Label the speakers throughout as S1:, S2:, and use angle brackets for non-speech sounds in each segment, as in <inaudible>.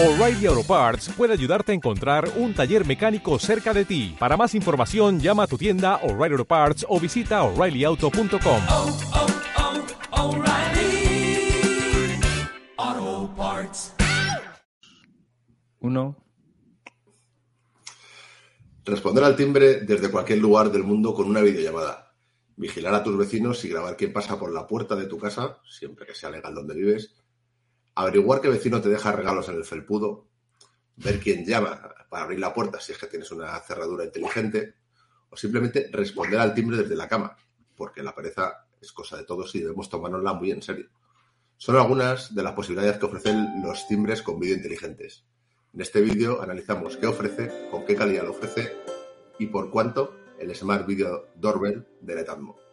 S1: O'Reilly Auto Parts puede ayudarte a encontrar un taller mecánico cerca de ti. Para más información, llama a tu tienda O'Reilly Auto Parts o visita oreillyauto.com.
S2: oh, oh, Parts.
S3: Uno.
S4: Responder al timbre desde cualquier lugar del mundo con una videollamada. Vigilar a tus vecinos y grabar quién pasa por la puerta de tu casa, siempre que sea legal donde vives. Averiguar qué vecino te deja regalos en el felpudo. Ver quién llama para abrir la puerta si es que tienes una cerradura inteligente. O simplemente responder al timbre desde la cama, porque la pereza es cosa de todos y debemos tomárnosla muy en serio. Son algunas de las posibilidades que ofrecen los timbres con vídeo inteligentes. En este vídeo analizamos qué ofrece, con qué calidad lo ofrece y por cuánto el Smart Video Doorbell de Netatmo.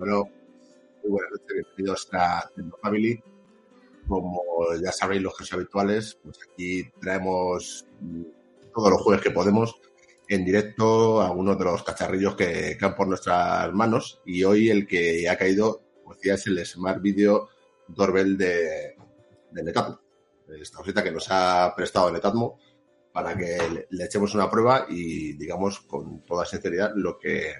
S4: Bueno, muy buenas noches, bienvenidos a Tecno Family. Como ya sabréis los que sois habituales, pues aquí traemos todos los jueves que podemos en directo algunos de los cacharrillos que caen por nuestras manos y hoy el que ha caído, como decía, es el Smart Video Doorbell de, de Netatmo. Esta cosita que nos ha prestado Netatmo para que le, le echemos una prueba y digamos con toda sinceridad lo que,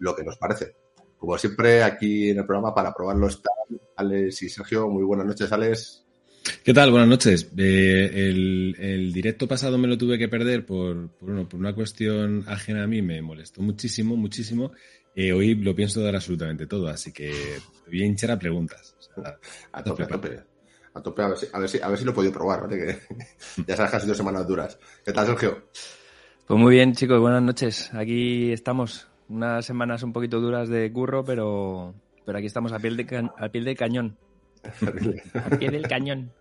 S4: lo que nos parece. Como siempre, aquí en el programa para probarlo están Alex y Sergio. Muy buenas noches, Alex.
S5: ¿Qué tal? Buenas noches. Eh, el, el, directo pasado me lo tuve que perder por, por, bueno, por una cuestión ajena a mí, me molestó muchísimo, muchísimo. Eh, hoy lo pienso dar absolutamente todo, así que te voy a hinchar a preguntas. O sea,
S4: a tope, a tope. A tope, a ver si, a ver si, a ver si lo he podido probar, ¿vale? Que <laughs> ya sabes que han sido semanas duras. ¿Qué tal, Sergio?
S3: Pues muy bien, chicos, buenas noches. Aquí estamos. Unas semanas un poquito duras de curro, pero, pero aquí estamos a piel de, a piel de cañón. a pie del cañón.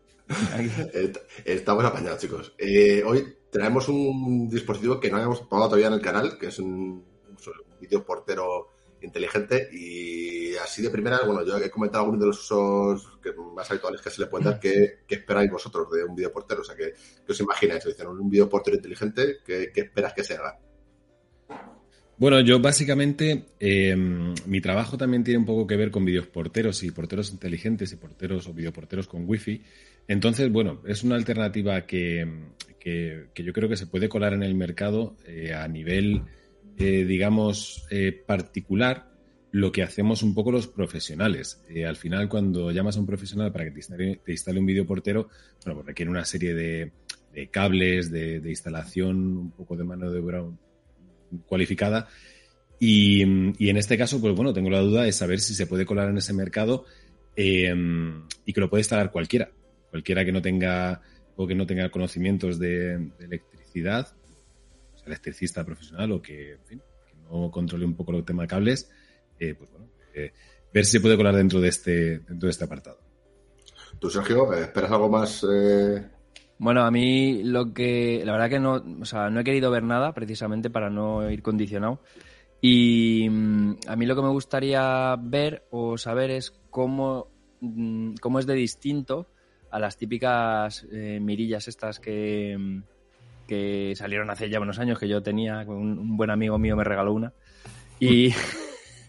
S4: Estamos apañados, chicos. Eh, hoy traemos un dispositivo que no habíamos probado todavía en el canal, que es un, un vídeo portero inteligente y así de primera, bueno, yo he comentado algunos de los usos más habituales que se le pueden dar, ¿qué, qué esperáis vosotros de un vídeo portero? O sea, ¿qué, qué os imagináis? Dicen, un vídeo portero inteligente, ¿qué, ¿qué, esperas que se haga?
S5: Bueno, yo básicamente, eh, mi trabajo también tiene un poco que ver con vídeos porteros y porteros inteligentes y porteros o videoporteros con wifi. Entonces, bueno, es una alternativa que, que, yo creo que se puede colar en el mercado eh, a nivel, eh, digamos, eh, particular, lo que hacemos un poco los profesionales. Al final, cuando llamas a un profesional para que te instale, te instale un vídeo portero, bueno, pues requiere una serie de, de cables, de, de, instalación, un poco de mano de obra cualificada. Y, en este caso, pues bueno, tengo la duda de saber si se puede colar en ese mercado eh, y que lo puede instalar cualquiera cualquiera que no tenga o que no tenga conocimientos de, electricidad, electricista profesional o que, en fin, no controle un poco el tema cables, eh, pues bueno, eh, ver si se puede colar dentro de este, dentro de este apartado.
S4: ¿Tú, Sergio, esperas algo más? Eh...
S3: Bueno, a mí lo que, la verdad que no, o sea, no he querido ver nada precisamente para no ir condicionado. Y mm, a mí lo que me gustaría ver o saber es cómo, mm, cómo es de distinto a las típicas eh, mirillas estas que, que, salieron hace ya unos años que yo tenía, un buen amigo mío me regaló una. Y,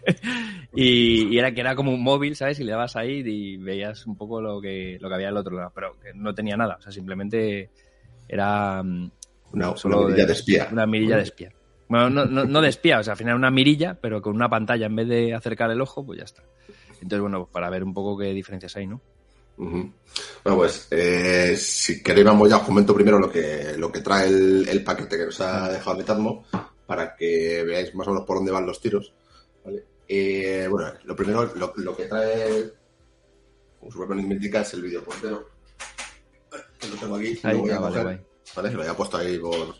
S3: <laughs> y, y, era que era como un móvil, ¿sabes? Y le dabas ahí y veías un poco lo que, lo que había al otro lado, pero que no tenía nada, o sea, simplemente era
S4: una, solo una mirilla de, de, espía.
S3: Una mirilla de espía. Bueno, no, no, no de espía, o sea, al final una mirilla, pero con una pantalla en vez de acercar el ojo, pues ya está. Entonces, bueno, pues para ver un poco qué diferencias hay, ¿no?
S4: Uh -huh. Bueno, pues eh, si queréis vamos ya os comento primero lo que, lo que trae el, el paquete que nos ha dejado Netatmo para que veáis más o menos por dónde van los tiros. ¿vale? Eh, bueno, lo primero, lo, lo, que trae, como su propio indica, es el vídeo portero. Lo tengo aquí,
S3: ahí,
S4: lo voy a coger,
S3: vale,
S4: vale. Lo había puesto ahí por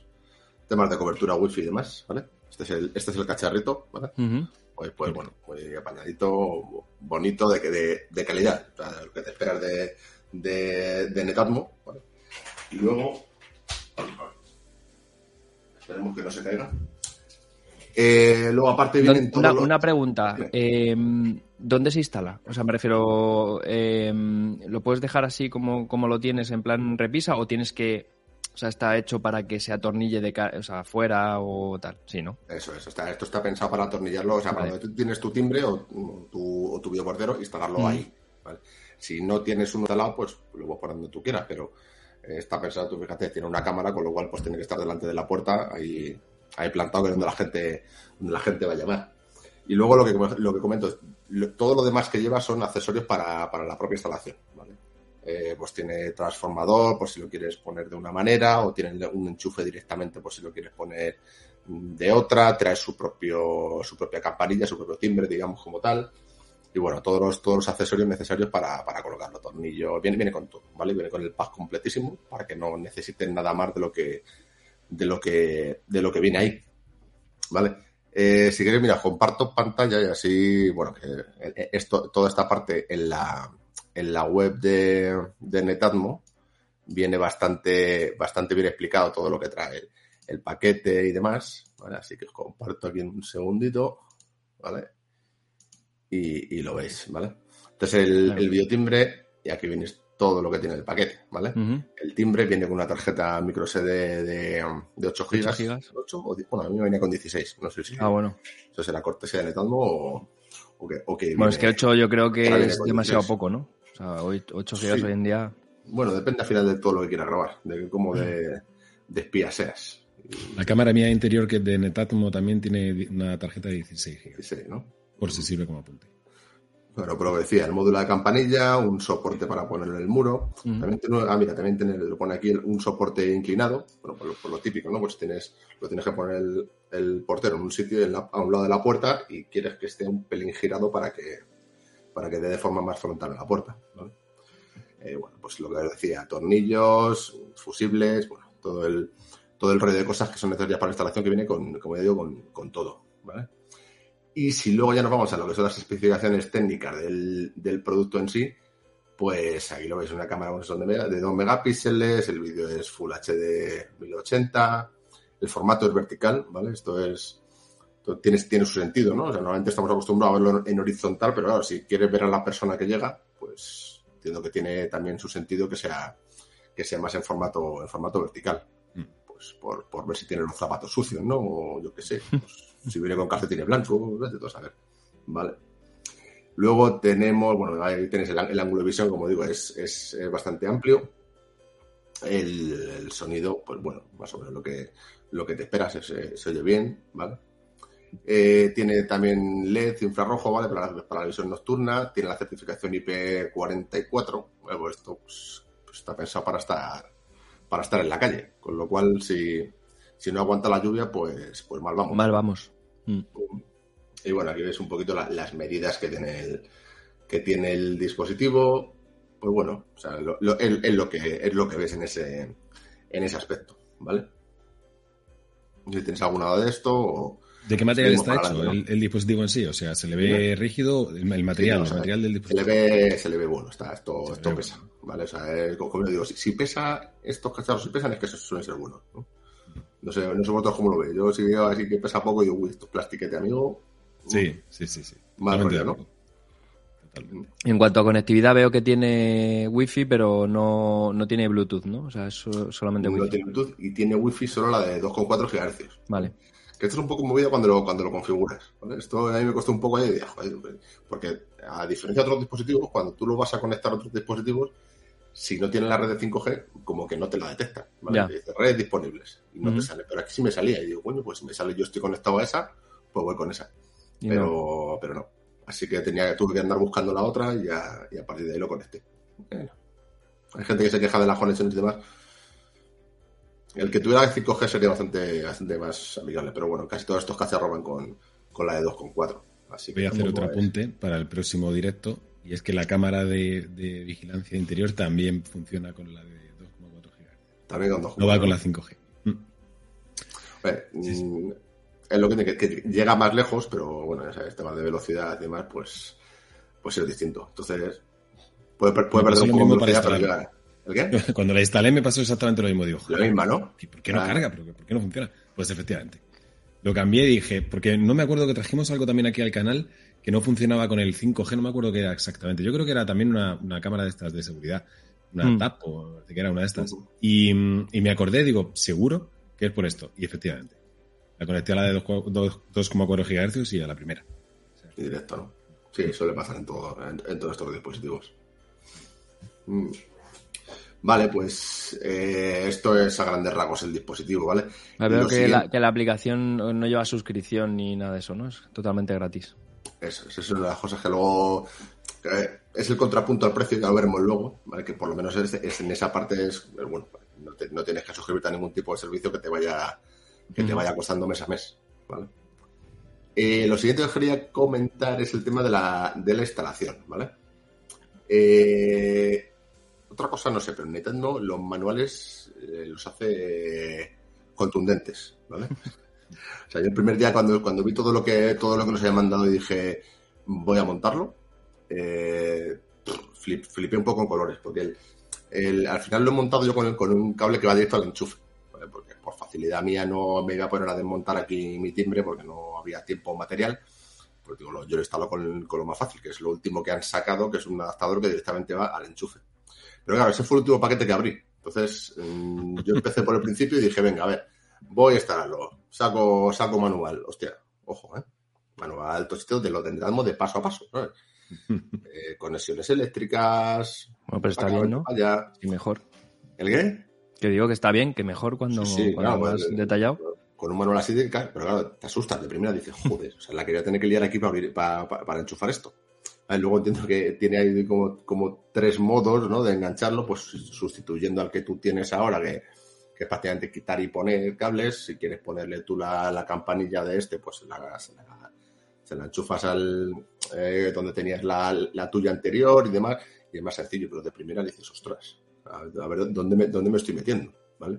S4: temas de cobertura wifi y demás, ¿vale? Este es el, este es el cacharrito, ¿vale? Uh -huh. Pues, pues bueno, muy apañadito, bonito, de, de, de calidad, o sea, lo que te esperas de, de, de Netatmo. ¿vale? Y luego, esperemos que no se caiga. Eh, luego, aparte, vienen
S3: una, los... una pregunta. Eh, ¿Dónde se instala? O sea, me refiero, eh, ¿lo puedes dejar así como, como lo tienes en plan repisa o tienes que O sea, está hecho para que se atornille de o sea, afuera o tal. Sí, ¿no?
S4: Eso es, está, esto está pensado para atornillarlo, o sea,
S3: Vale.
S4: cuando tú tienes tu timbre o tu, o tu videoportero, instalarlo
S3: Mm.
S4: ahí. ¿vale? Si no tienes uno de lado, pues lo puedes poner donde tú quieras, pero eh, está pensado, tú fíjate, tiene una cámara, con lo cual pues tiene que estar delante de la puerta, ahí, ahí plantado, que es donde la gente, donde la gente va a llamar. Y luego lo que, lo que comento, es, todo lo demás que lleva son accesorios para, para la propia instalación, ¿vale? Eh, pues tiene transformador, por si lo quieres poner de una manera, o tiene un enchufe directamente por si lo quieres poner de otra, trae su propio, su propia campanilla, su propio timbre, digamos, como tal. Y bueno, todos los, todos los accesorios necesarios para, para colocarlo. Tornillo, viene, viene con todo, ¿vale? Viene con el pack completísimo para que no necesiten nada más de lo que, de lo que, de lo que viene ahí. ¿Vale? Eh, si queréis, mira, comparto pantalla y así, bueno, que eh, esto, toda esta parte en la, en la web de, de Netatmo viene bastante, bastante bien explicado todo lo que trae el, el paquete y demás, ¿vale? Así que os comparto aquí un segundito, ¿vale? Y, y lo veis, ¿vale? Entonces el, el biotimbre, y aquí viene todo lo que tiene el paquete, ¿vale? El timbre viene con una tarjeta micro SD de, de 8 gigas.
S3: gigas.
S4: 8 o 10, bueno, a mí me venía con 16, no sé si
S3: Ah, bueno.
S4: eso será cortesía de Netatmo o, o que, o que
S3: Bueno, es que
S4: viene-
S3: 8 yo creo que es demasiado
S4: 16.
S3: poco, ¿no? O sea, 8 gigas
S4: Sí.
S3: hoy en día.
S4: Bueno, depende al final de todo lo que quieras grabar, de cómo de, de espía seas.
S5: La cámara mía interior, que es de Netatmo, también tiene una tarjeta de 16 GB,
S4: 16, ¿no?
S5: por si sirve como apunte.
S4: Bueno, pero decía, el módulo de campanilla, un soporte para ponerlo en el muro. También tiene, ah, mira, también tiene, lo pone aquí un soporte inclinado, bueno, por lo, por lo típico, ¿no? Pues tienes, lo tienes que poner el, el portero en un sitio en la- a un lado de la puerta y quieres que esté un pelín girado para que, para que dé de forma más frontal a la puerta. Eh, bueno, pues lo que os decía, tornillos, fusibles, bueno, todo el, todo el rollo de cosas que son necesarias para la instalación que viene con, como ya digo, con, con todo, ¿vale? Y si luego ya nos vamos a lo que son las especificaciones técnicas del, del producto en sí, pues aquí lo veis, una cámara de, mega- de 2 megapíxeles, el vídeo es Full HD 1080, el formato es vertical, ¿vale? Esto es esto tiene, tiene su sentido, ¿no? O sea, normalmente estamos acostumbrados a verlo en horizontal, pero claro, si quieres ver a la persona que llega, pues entiendo que tiene también su sentido que sea que sea más en formato en formato vertical.
S5: Mm.
S4: Pues por, por ver si tiene los zapatos sucios, ¿no? O yo qué sé. pues, <laughs> si viene con calcetines blancos, tú a saber. Vale. Luego tenemos, bueno, ahí tenéis el, ángulo de visión, como digo, es, es, bastante amplio. El, sonido, pues bueno, más o menos lo que, lo que te esperas, es- se, oye bien, ¿vale? Eh, tiene también LED infrarrojo, ¿vale? Para la, para la visión nocturna. Tiene la certificación IP44. Bueno, pues esto pues, pues está pensado para estar, para estar en la calle. Con lo cual, si, si no aguanta la lluvia, pues, pues mal vamos.
S3: Mal vamos. Mm.
S4: Y bueno, aquí ves un poquito la- las medidas que tiene el, que tiene el dispositivo. Pues bueno, o sea, lo- lo- es, es lo que, es lo que ves en ese, en ese aspecto, ¿vale? Si tienes alguna duda de esto o...
S5: ¿De qué material está hecho el, el dispositivo en sí? O sea, ¿se le ve rígido el, material,
S4: Sí, no, o
S5: el
S4: sea,
S5: material del
S4: Se le
S5: dispositivo?
S4: ve, se le ve bueno, está, esto, esto pesa,
S5: bueno.
S4: ¿vale? O sea, es como como yo digo, si, si pesa, estos cacharros si pesan es que esos suelen ser buenos, ¿no? No sé, no sé vosotros cómo lo veis. Yo si veo así que pesa poco, digo, uy, esto es plastiquete, amigo.
S5: Sí, sí, sí, sí. Totalmente
S4: rollo, ¿no?
S5: Totalmente.
S3: En cuanto a conectividad, veo que tiene Wi-Fi, pero no, no tiene Bluetooth, ¿no? O sea, es so- solamente
S4: No
S3: Wi-Fi.
S4: tiene Bluetooth y tiene Wi-Fi solo la de 2,4 GHz.
S3: Vale.
S4: Que esto es un poco movido cuando lo, cuando lo configuras. ¿vale? Esto a mí me costó un poco ahí, de, joder, porque a diferencia de otros dispositivos, cuando tú lo vas a conectar a otros dispositivos, si no tiene la red de 5G, como que no te la detecta. ¿vale?
S3: Ya.
S4: Te dice redes disponibles y no te sale. Pero aquí sí me salía y digo, bueno, pues si me sale yo estoy conectado a esa, pues voy con esa.
S3: Y
S4: Pero,
S3: no.
S4: pero no. Así que tenía, tuve que andar buscando la otra y, ya- y a partir de ahí lo conecté. Bueno. Hay gente que se queja de las conexiones y demás. El que tuviera 5G sería bastante, bastante más amigable, pero bueno, casi todos estos cacharros van con, con la de 2,4. Así que
S5: Voy a hacer otro
S4: es-
S5: apunte para el próximo directo y es que la cámara de, de vigilancia interior también funciona con la de 2,4 GHz.
S4: También con 2,4.
S5: No va con la 5G. Mm.
S4: Mm, Es lo que, que, llega más lejos, pero bueno, ya sabes, temas de velocidad y demás, pues, pues es distinto. Entonces, puede, puede perder un poco de velocidad, pero llega. ¿El qué?
S5: Cuando la instalé me pasó exactamente lo mismo. Digo,
S4: La misma, ¿no?
S5: ¿y ¿por qué no
S4: Ah.
S5: carga? ¿Pero ¿Por qué no funciona? Pues efectivamente. Lo cambié y dije, porque no me acuerdo que trajimos algo también aquí al canal que no funcionaba con el 5G, no me acuerdo qué era exactamente. Yo creo que era también una, una cámara de estas de seguridad. una
S3: Mm.
S5: TAP o que era una de estas. Y, y me acordé, digo, seguro que es por esto. Y efectivamente. La conecté a la de 2,4 GHz y a la primera.
S4: Y directo, ¿no? Sí, suele pasar en, todo, en, en todos estos dispositivos. Mm. Vale, pues eh, esto es a grandes rasgos el dispositivo, ¿vale?
S3: Veo que
S4: siguiente-
S3: la, que la aplicación no lleva suscripción ni nada de eso, ¿no? Es totalmente gratis.
S4: Eso, eso es una de las cosas que luego eh, es el contrapunto al precio, ya lo veremos luego, ¿vale? que por lo menos es, es- en esa parte es, bueno, no, te- no tienes que suscribirte a ningún tipo de servicio que te vaya, que te
S3: Ujú.
S4: vaya costando mes a mes. ¿vale? Eh, lo siguiente que os quería comentar es el tema de la, de la instalación. ¿vale? Eh, otra cosa no sé, pero Nintendo los manuales eh, los hace contundentes. ¿vale? <laughs> O sea, yo el primer día cuando, cuando vi todo lo que todo lo que nos había mandado y dije voy a montarlo, eh, flip- flipé un poco en colores, porque al final lo he montado yo con, un cable que va directo al enchufe, porque por facilidad mía no me iba a poner a desmontar aquí mi timbre porque no había tiempo o material. Pues digo, yo lo instalo con, con lo más fácil, que es lo último que han sacado, que es un adaptador que directamente va al enchufe. Pero claro, ese fue el último paquete que abrí. Entonces, mm, yo empecé por el principio y dije, venga, a ver, voy a instalarlo. Saco, saco manual. Hostia, ojo, ¿eh? Manual tostito de lo tendremos de paso a paso. ¿sabes? <laughs> Eh, conexiones eléctricas.
S3: Bueno, pero está bien, ¿no?
S4: allá.
S3: Y mejor.
S4: ¿El qué?
S3: Que digo que está bien, que mejor cuando,
S4: Sí, sí,
S3: cuando
S4: claro,
S3: más detallado.
S4: Con un manual así de pero claro, te asustas de primera, dices, joder, o sea, la quería tener que liar aquí para, abrir, para, para- para enchufar esto. Y luego entiendo que tiene ahí como, como tres modos, ¿no? De engancharlo, pues sustituyendo al que tú tienes ahora, que, que es prácticamente quitar y poner cables. Si quieres ponerle tú la, la campanilla de este, pues la, se, la, enchufas al eh, donde tenías la, tuya anterior y demás, y es más sencillo, pero de primera dices, ostras, a, ver dónde me, dónde me estoy metiendo, ¿vale?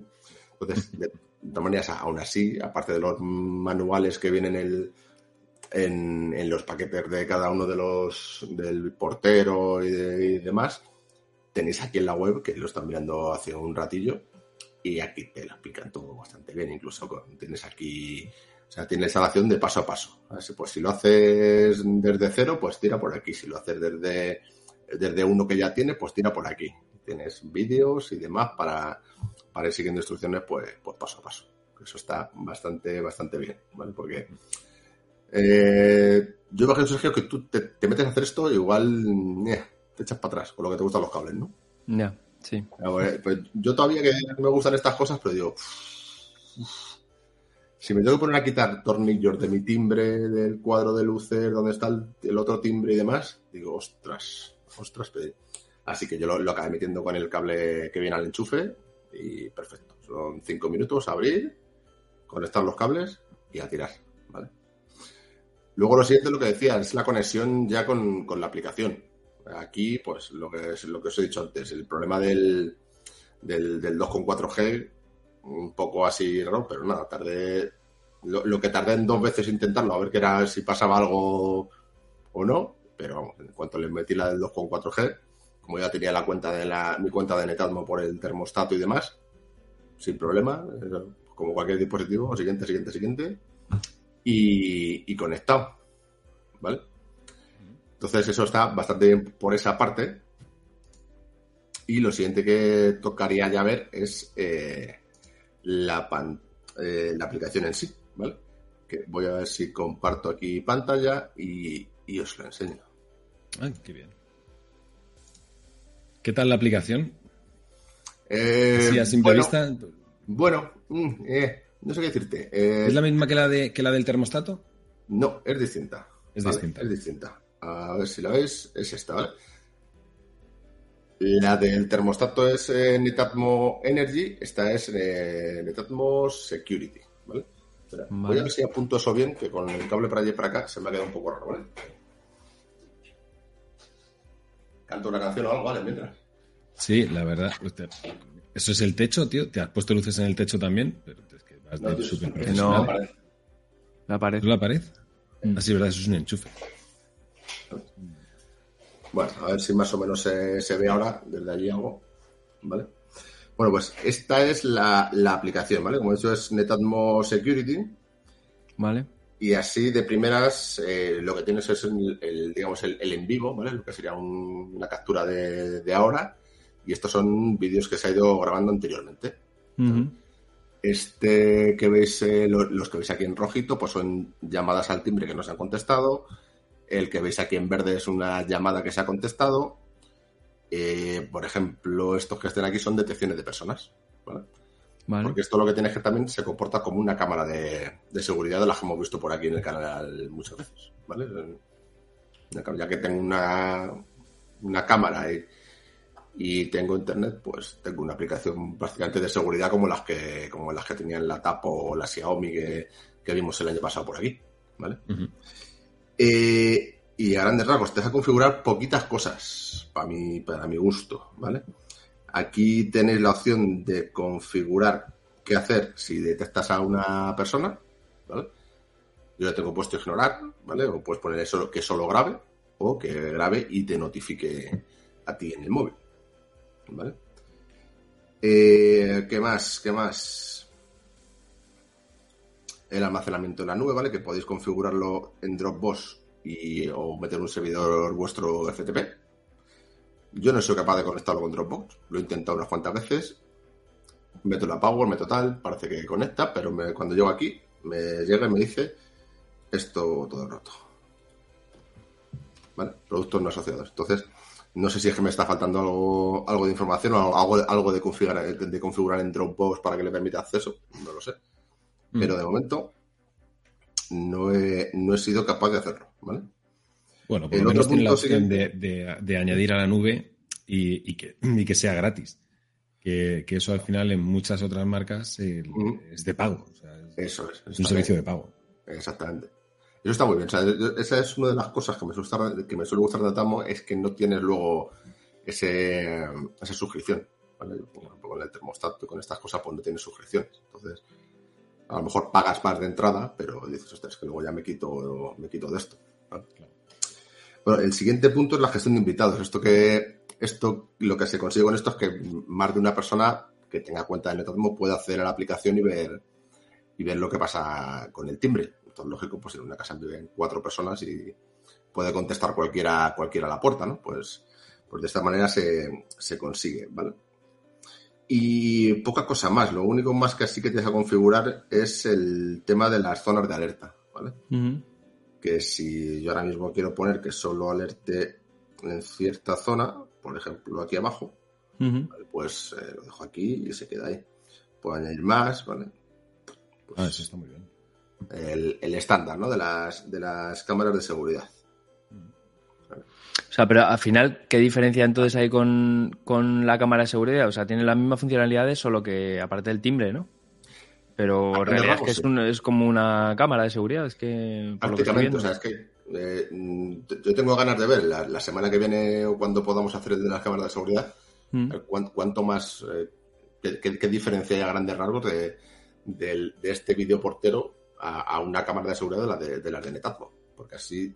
S4: Entonces, de, todas maneras, aún así, aparte de los manuales que vienen en, en los paquetes de cada uno de los del portero y, de- y demás, tenéis aquí en la web, que lo están mirando hace un ratillo, y aquí te lo explican todo bastante bien, incluso con- tienes aquí, o sea, tiene instalación de paso a paso. Así, Pues si lo haces desde cero, pues tira por aquí. Si lo haces desde, desde uno que ya tienes, pues tira por aquí. Tienes vídeos y demás para, para ir siguiendo instrucciones, pues, pues paso a paso. Eso está bastante, bastante bien, ¿vale? Porque eh, yo imagino, Sergio, que tú te, te metes a hacer esto igual eh, te echas para atrás con lo que te gustan los cables, ¿no?
S3: Ya, sí.
S4: Ver, pues yo todavía que me gustan estas cosas, pero digo, si me tengo que poner a quitar tornillos de mi timbre, del cuadro de luces, donde está el, otro timbre y demás, digo, ostras, ostras, Así que yo lo, lo acabé metiendo con el cable que viene al enchufe y perfecto. Son cinco minutos, abrir, conectar los cables y a tirar, ¿vale? Luego lo siguiente, lo que decía, es la conexión ya con, con la aplicación. Aquí, pues lo que, es, lo que os he dicho antes, el problema del, del, del 2.4G, un poco así raro, pero nada, tardé. Lo, lo que tardé en dos veces intentarlo, a ver qué era, si pasaba algo o no, pero vamos, en cuanto le metí la del 2.4G, como ya tenía la cuenta de la, mi cuenta de Netatmo por el termostato y demás, sin problema, como cualquier dispositivo, siguiente, siguiente, siguiente, y, y conectado, ¿vale? Entonces eso está bastante bien por esa parte. Y lo siguiente que tocaría ya ver es eh, la, pan- eh, la aplicación en sí, ¿vale? Que voy a ver si comparto aquí pantalla y, y os lo enseño.
S5: Ah, qué bien. ¿Qué tal la aplicación?
S4: Eh,
S5: Sí, a simple
S4: bueno,
S5: vista.
S4: Bueno, mm, eh, no sé qué decirte. Eh,
S5: ¿Es la misma que la, de, que la del termostato?
S4: No, es distinta.
S5: Es
S4: ¿vale?
S5: distinta.
S4: Es distinta. A ver si la veis, es esta, ¿vale? La del termostato es eh, Netatmo Energy, esta es eh, Netatmo Security, ¿vale? Espera, Voy a ver si apunto eso bien, que con el cable para allá y para acá se me ha quedado un poco raro, ¿vale? Canto una canción o algo, ¿vale? Mientras.
S5: Sí, la verdad. hostia, ¿Eso es el techo, tío? ¿Te has puesto luces en el techo también? Pero es que vas
S4: No,
S5: de
S4: tío,
S5: súper profesional.
S3: no. La pared.
S5: ¿Es la pared?
S3: Mm.
S5: Así, ¿verdad? Eso es un enchufe.
S4: Bueno, a ver si más o menos se, se ve ahora desde allí algo. ¿Vale? Bueno, pues esta es la, la aplicación, ¿vale? Como he dicho, es Netatmo Security.
S3: Vale.
S4: Y así de primeras eh, lo que tienes es el, el, digamos el, el en vivo, ¿vale? Lo que sería un- una captura de, de ahora Y estos son vídeos que se ha ido grabando anteriormente. Este que veis, eh, lo- los que veis aquí en rojito, pues son llamadas al timbre que no se han contestado. El que veis aquí en verde es una llamada que se ha contestado. Eh, por ejemplo, estos que estén aquí son detecciones de personas. ¿vale?
S3: Vale.
S4: Porque esto lo que tiene es que también se comporta como una cámara de, de seguridad de las que hemos visto por aquí en el canal muchas veces. ¿vale? Ya que tengo una, una cámara y, y tengo internet, pues tengo una aplicación prácticamente de seguridad como las que, como las que tenían la Tapo o la Xiaomi que, que vimos el año pasado por aquí. ¿vale? Eh, y a grandes rasgos, te deja configurar poquitas cosas para mi, para mi gusto, ¿vale? Aquí tenéis la opción de configurar qué hacer si detectas a una persona, ¿vale? Yo ya tengo puesto ignorar, ¿vale? O puedes poner eso que solo grabe o que grabe y te notifique a ti en el móvil, ¿vale? Eh, ¿Qué más? ¿Qué más? El almacenamiento en la nube, ¿vale? Que podéis configurarlo en Dropbox y, o meter un servidor vuestro FTP. Yo no soy capaz de conectarlo con Dropbox, lo he intentado unas cuantas veces. Meto la Power, meto tal, parece que conecta, pero me- cuando llego aquí, me llega y me dice esto todo roto. ¿Vale? Productos no asociados. Entonces, no sé si es que me está faltando algo, algo de información o algo, algo de, configurar, de configurar en Dropbox para que le permita acceso, no lo sé pero de momento no he, no he sido capaz de hacerlo, ¿vale?
S5: Bueno, por
S4: El
S5: lo menos tiene la opción de, de- de añadir a la nube y, y que, y que sea gratis. Que, que eso al final en muchas otras marcas eh, es de pago. o sea, es,
S4: Eso es.
S5: es un servicio de pago.
S4: Exactamente. Eso está muy bien. O sea, yo- esa es una de las cosas que me, gusta, que me suele gustar de Tamo, es que no tienes luego ese, esa suscripción. ¿vale? Con el termostato y con estas cosas, pues no tienes suscripciones. Entonces, a lo mejor pagas más de entrada, pero dices, ostras, que luego ya me quito, me quito de esto. ¿vale? Bueno, el siguiente punto es la gestión de invitados. Esto que esto lo que se consigue con esto es que más de una persona que tenga cuenta de Netatmo pueda acceder a la aplicación y ver y ver lo que pasa con el timbre. Entonces, lógico, pues en una casa viven cuatro personas y puede contestar cualquiera, cualquiera a la puerta, ¿no? Pues, pues de esta manera se, se consigue, ¿vale? Y poca cosa más. Lo único más que así que te deja configurar es el tema de las zonas de alerta, ¿vale? Que si yo ahora mismo quiero poner que solo alerte en cierta zona, por ejemplo aquí abajo, pues eh, lo dejo aquí y se queda ahí. Puedo añadir más, ¿vale? Pues
S5: Ah, eso está muy bien.
S4: el, el estándar, ¿no? De las, de las cámaras de seguridad.
S3: O sea, pero al final, ¿qué diferencia entonces hay con, con la cámara de seguridad? O sea, tiene las mismas funcionalidades, solo que aparte del timbre, ¿no? Pero
S4: A
S3: en realidad es un- como una cámara de seguridad, es que por lo que estoy
S4: Prácticamente,
S3: viendo.
S4: o sea, es que eh, yo tengo ganas de ver la, la semana que viene o cuando podamos hacer el de las cámaras de seguridad,
S3: Mm.
S4: eh, cuán- cuánto más, eh, qué, diferencia hay a grandes rasgos de, este vídeo portero a, a una cámara de seguridad de la de, de las de Netatmo. Porque así,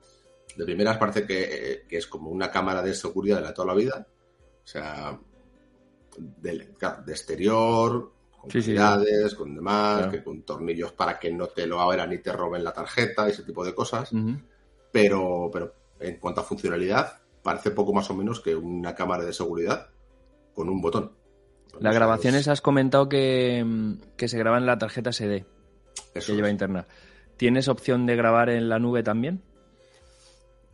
S4: de primeras parece que, eh, que es como una cámara de seguridad de la toda la vida. O sea, de, exterior, con
S3: Sí,
S4: con demás,
S3: Claro.
S4: que con tornillos para que no te lo abran ni te roben la tarjeta, ese tipo de cosas pero, pero en cuanto a funcionalidad, parece poco más o menos que una cámara de seguridad con un botón.
S3: Las grabaciones
S4: es-
S3: has comentado que, mm, que se graba en la tarjeta SD
S4: eso
S3: que lleva
S4: es.
S3: interna. ¿Tienes opción de grabar en la nube también?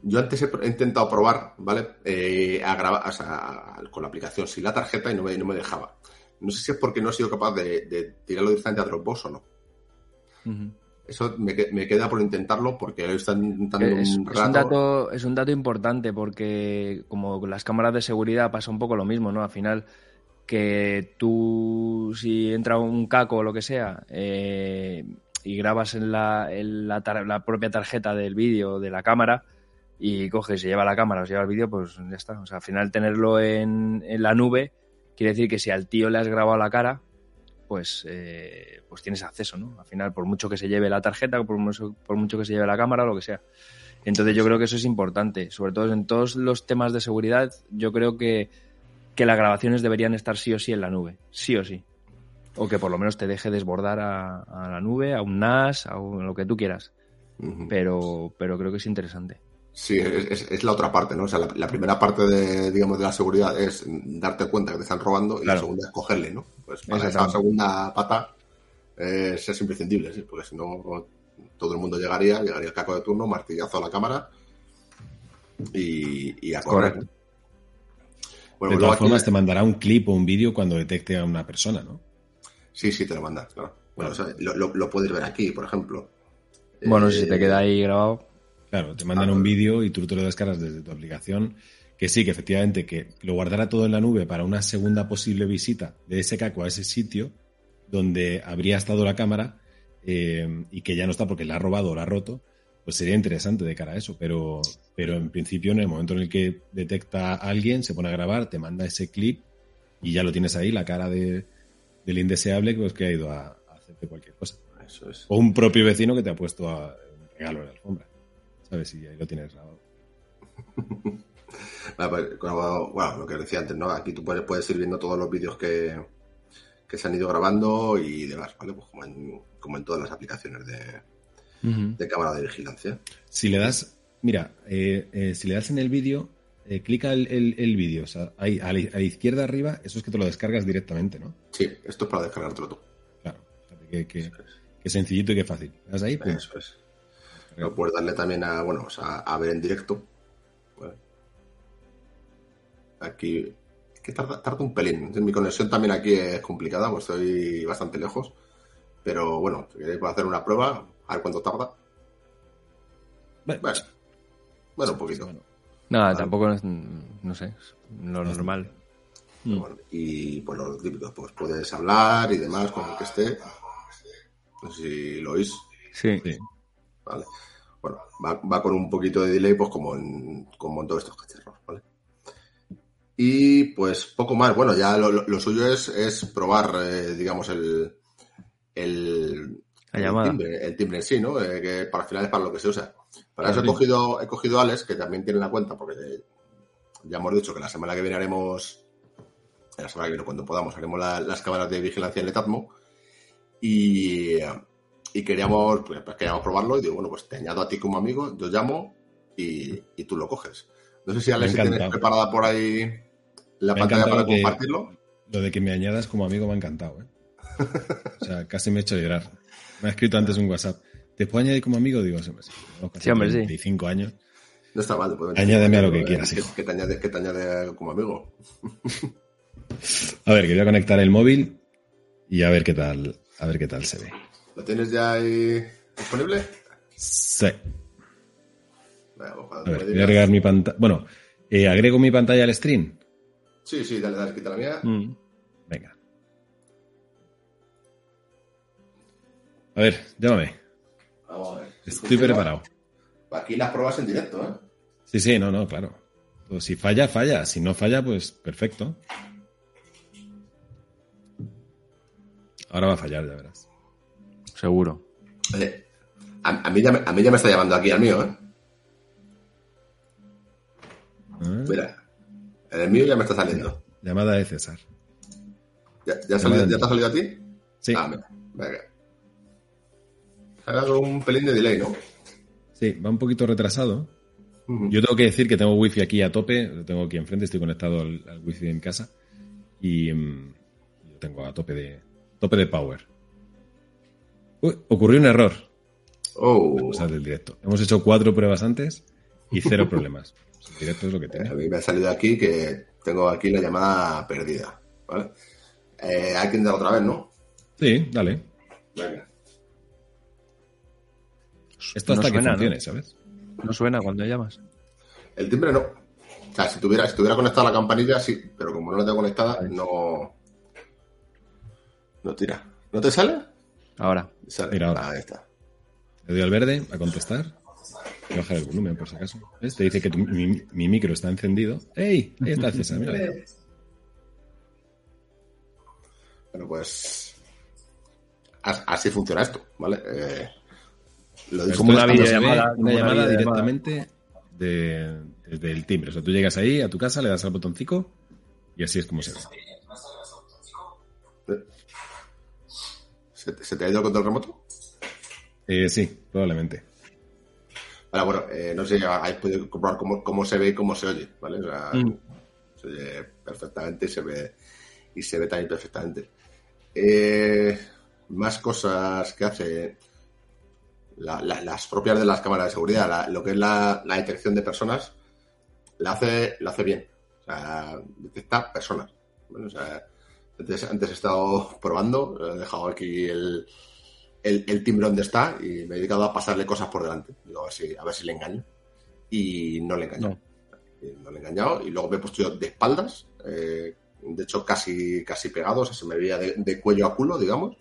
S4: Yo antes he, intentado probar, ¿vale? Eh, a grabar, o sea, con la aplicación sin la tarjeta y no me, no me dejaba. No sé si es porque no he sido capaz de, de tirarlo directamente a Dropbox o no. Eso me, que- me queda por intentarlo porque estado intentando
S3: Es,
S4: un
S3: es
S4: rato.
S3: un dato, es un dato importante porque como con las cámaras de seguridad pasa un poco lo mismo, ¿no? Al final que tú si entra un caco o lo que sea eh, y grabas en, la, en la propia tarjeta del vídeo de la cámara y coges y se lleva la cámara o se lleva el vídeo, pues ya está. O sea, al final tenerlo en, en la nube quiere decir que si al tío le has grabado la cara, pues, eh, pues tienes acceso, ¿no? Al final, por mucho que se lleve la tarjeta, por mucho, por mucho que se lleve la cámara lo que sea. Entonces yo creo que eso es importante, sobre todo en todos los temas de seguridad, yo creo que, que las grabaciones deberían estar sí o sí en la nube, sí o sí. O que por lo menos te deje desbordar a, a la nube, a un NAS, a un- lo que tú quieras. Pero, pero creo que es interesante.
S4: Sí, es, es- es la otra parte, ¿no? O sea, la, la primera parte de, digamos, de la seguridad es darte cuenta que te están robando y la segunda es cogerle, ¿no? Pues para esa segunda pata eh, es imprescindible, sí, porque si no todo el mundo llegaría, llegaría el caco de turno, martillazo a la cámara y, y a correr.
S3: Correcto.
S4: Bueno,
S5: de
S4: luego
S5: todas
S4: aquí-
S5: formas, te mandará un clip o un vídeo cuando detecte a una persona, ¿no?
S4: Sí, sí, te lo mandas, claro. Bueno, o sea, lo, lo- lo puedes ver aquí, por ejemplo.
S3: Bueno,
S4: Eh,
S3: si se te queda ahí grabado.
S5: Claro, te mandan
S4: Ah,
S5: un
S4: vale.
S5: vídeo y tú te lo descargas desde tu aplicación. Que sí, que efectivamente, que lo guardará todo en la nube para una segunda posible visita de ese caco a ese sitio donde habría estado la cámara eh, y que ya no está porque la ha robado o la ha roto, pues sería interesante de cara a eso. Pero, pero en principio, en el momento en el que detecta a alguien, se pone a grabar, te manda ese clip y ya lo tienes ahí, la cara de, del indeseable pues, que ha ido a, a hacerte cualquier cosa.
S4: Eso es.
S5: O un propio vecino que te ha puesto a- un regalo en la alfombra. ¿Sabes? Y ahí lo tienes grabado. <laughs>
S4: Pues, bueno, lo que decía antes, ¿no? Aquí tú puedes, puedes ir viendo todos los vídeos que, que se han ido grabando y demás, ¿vale? Pues como en, como en todas las aplicaciones de, de cámara de vigilancia.
S5: Si le das, mira, eh, eh, si le das en el vídeo, eh, clica el, el- el vídeo, o sea, ahí, a, la, a la izquierda arriba, eso es que te lo descargas directamente, ¿no?
S4: Sí, esto es para descargártelo tú.
S5: Claro, que, que, que sencillito y que fácil. Das ahí,
S4: Eso es. Lo puedes darle también a, bueno, o sea, a ver en directo. ¿vale? Aquí, que tarda, tarda un pelín. Mi conexión también aquí es complicada, pues estoy bastante lejos. Pero bueno, si queréis hacer una prueba, a ver cuánto tarda.
S5: Bueno,
S4: Bueno, bueno, un poquito.
S5: bueno,
S3: Nada,
S4: Vale.
S3: tampoco, es, no sé, es lo normal.
S4: Bueno, y pues los típicos, pues puedes hablar y demás con el que esté. No sé si lo oís.
S3: Sí.
S5: sí.
S4: ¿Vale? Bueno, va, va con un poquito de delay, pues como en, como en todos estos cacharros, ¿vale? Y pues poco más. Bueno, ya lo, lo- suyo es, es probar, eh, digamos, el, el, el timbre, el timbre en sí, ¿no? Eh, que para al final es para lo que se usa. Para eso he cogido, he cogido a Alex, que también tiene la cuenta, porque ya hemos dicho que la semana que viene haremos, la semana que viene, cuando podamos, haremos la- las cámaras de vigilancia en Letatmo. Y, y queríamos, pues, queríamos probarlo y digo, bueno, pues te añado a ti como amigo, yo llamo y, y tú lo coges. No sé si Alex si tienes preparada por ahí la
S5: Me
S4: pantalla para compartirlo.
S5: Lo de que me añadas como amigo me ha encantado, ¿eh? O sea, casi me he hecho llorar. Me ha escrito antes un WhatsApp. ¿Te puedo añadir como amigo? Digo, sí, hombre, sí.
S3: Hombre, sí.
S5: 35 años.
S4: No está mal. pues,
S5: Añádeme a lo que quieras, hijo.
S4: que te añade, que te añade como amigo.
S5: A ver, que voy a conectar el móvil y a ver qué tal, a ver qué tal se ve.
S4: ¿Lo tienes ya ahí disponible?
S5: Sí. A ver, voy a agregar mi pantalla. Bueno, eh, agrego mi pantalla al stream.
S4: Sí, sí, dale, dale, quita la mía.
S3: Mm.
S5: Venga. A ver, llámame.
S4: Vamos a ver.
S5: Estoy
S4: funciona.
S5: preparado.
S4: Aquí las pruebas en directo, ¿eh?
S5: Sí, sí, no, no, claro. Pues si falla, falla. Si no falla, pues perfecto. Ahora va a fallar, ya verás.
S3: Seguro.
S4: Oye, a, a mí ya me, a mí ya me está llamando aquí al mío, ¿eh?
S5: ¿Eh?
S4: Mira, en el mío ya me está saliendo.
S5: Llamada de César.
S4: ¿Ya, ya, salido-
S5: de-
S4: ¿ya te ha salido a ti?
S5: Sí,
S4: Ah, mira, venga. Ha dado un pelín de delay, ¿no?
S5: sí, va un poquito retrasado. Yo tengo que decir que tengo wifi aquí a tope, lo tengo aquí enfrente, estoy conectado al, al wifi en casa y mm, lo tengo a tope de tope de power. Uy, ocurrió un error.
S4: Oh,
S5: del directo. Hemos hecho cuatro pruebas antes y cero <laughs> problemas. El directo es lo que
S4: a
S5: tiene.
S4: mí me ha salido aquí que tengo aquí la llamada perdida, ¿vale? Eh, hay que intentar otra vez, ¿no?
S5: Sí, dale.
S4: Venga.
S5: Esto
S3: No
S5: hasta
S3: suena,
S5: que
S3: ¿no?
S5: funcione, ¿sabes?
S3: No suena cuando llamas.
S4: El timbre no. O sea, si tuviera, si tuviera conectada la campanilla, sí, pero como no la tengo conectada, no. No tira. ¿No te sale?
S3: Ahora.
S4: Sale.
S5: Mira ahora.
S4: Ah, ahí está.
S5: Le doy al verde a contestar. Voy a bajar el volumen por si acaso. ¿Ves? Te dice que tu- mi, mi micro está encendido. ¡Ey! Ahí está César, mira. <laughs>
S4: Bueno, pues. as- Así funciona esto, ¿vale? Eh, lo
S3: como
S5: es
S3: una videollamada,
S5: Una
S3: como una
S5: llamada directamente de- desde el timbre. O sea, tú llegas ahí a tu casa, le das al botoncito y así es como se ve.
S4: ¿Se, te- se te ha ido el control remoto?
S5: Eh, sí, probablemente.
S4: Vale, bueno, eh, no sé, habéis podido comprobar cómo, cómo se ve y cómo se oye, ¿vale? O sea,
S3: Mm.
S4: se oye perfectamente y se ve, y se ve también perfectamente. Eh, más cosas que hace la- la- las propias de las cámaras de seguridad, la- lo que es la, detección de personas, la hace, la hace bien. O sea, detecta personas. ¿vale? O sea, antes, antes he estado probando, he dejado aquí el, el, el timbre donde está y me he dedicado a pasarle cosas por delante. Digo, a ver si, a ver si le engaño. Y no le he engañado. Eh, No le he engañado. Y luego me he puesto yo de espaldas, eh, de hecho casi, casi pegado, o sea, se me veía de, de cuello a culo, digamos.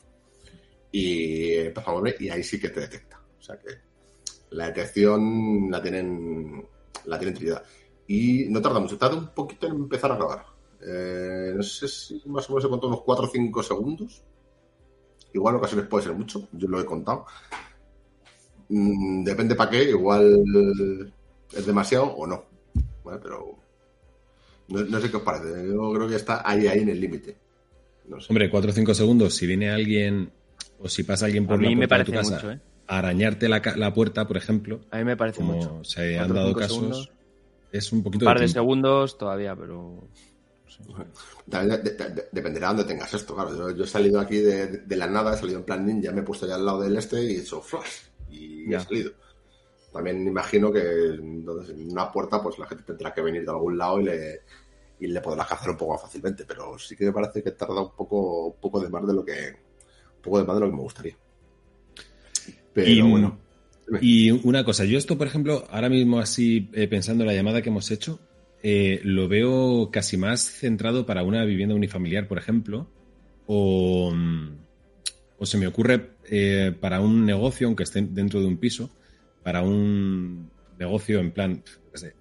S4: Y empezó a mover y ahí sí que te detecta. O sea que la detección la tienen, la tienen trillada. Y no tarda mucho, tarda un poquito en empezar a grabar. Eh, no sé si más o menos he contado unos 4 o 5 segundos. Igual en ocasiones puede ser mucho, yo lo he contado. Mm, depende para qué, igual es demasiado o no. ¿vale? Pero no, no sé qué os parece. Yo creo que está ahí, ahí en el límite. No sé.
S5: Hombre, 4 o 5 segundos, si viene alguien o si pasa alguien por
S3: A mí
S5: la
S3: me
S5: puerta de tu
S3: parece
S5: casa
S3: mucho, ¿eh?
S5: a arañarte la, la puerta, por ejemplo,
S3: A mí me parece
S5: como
S3: mucho.
S5: se han dado casos,
S3: segundos.
S5: es un poquito
S3: Un par de segundos todavía, pero.
S4: También de- de- de- dependerá de dónde tengas esto, claro. Yo, yo he salido aquí de, de la nada, he salido en plan ninja, me he puesto ya al lado del este y he hecho flash. Y
S3: Ya.
S4: he salido. También imagino que entonces, en una puerta, pues la gente tendrá que venir de algún lado y le, y le podrás cazar un poco más fácilmente. Pero sí que me parece que tarda un poco, un poco de más de lo que. Un poco de más de lo que me gustaría. Pero
S5: Y,
S4: bueno.
S5: Y una cosa, yo esto, por ejemplo, ahora mismo así eh, pensando en la llamada que hemos hecho, eh, lo veo casi más centrado para una vivienda unifamiliar, por ejemplo, o, mm, se me ocurre eh, para un negocio, aunque esté dentro de un piso, para un negocio en plan, yo qué sé,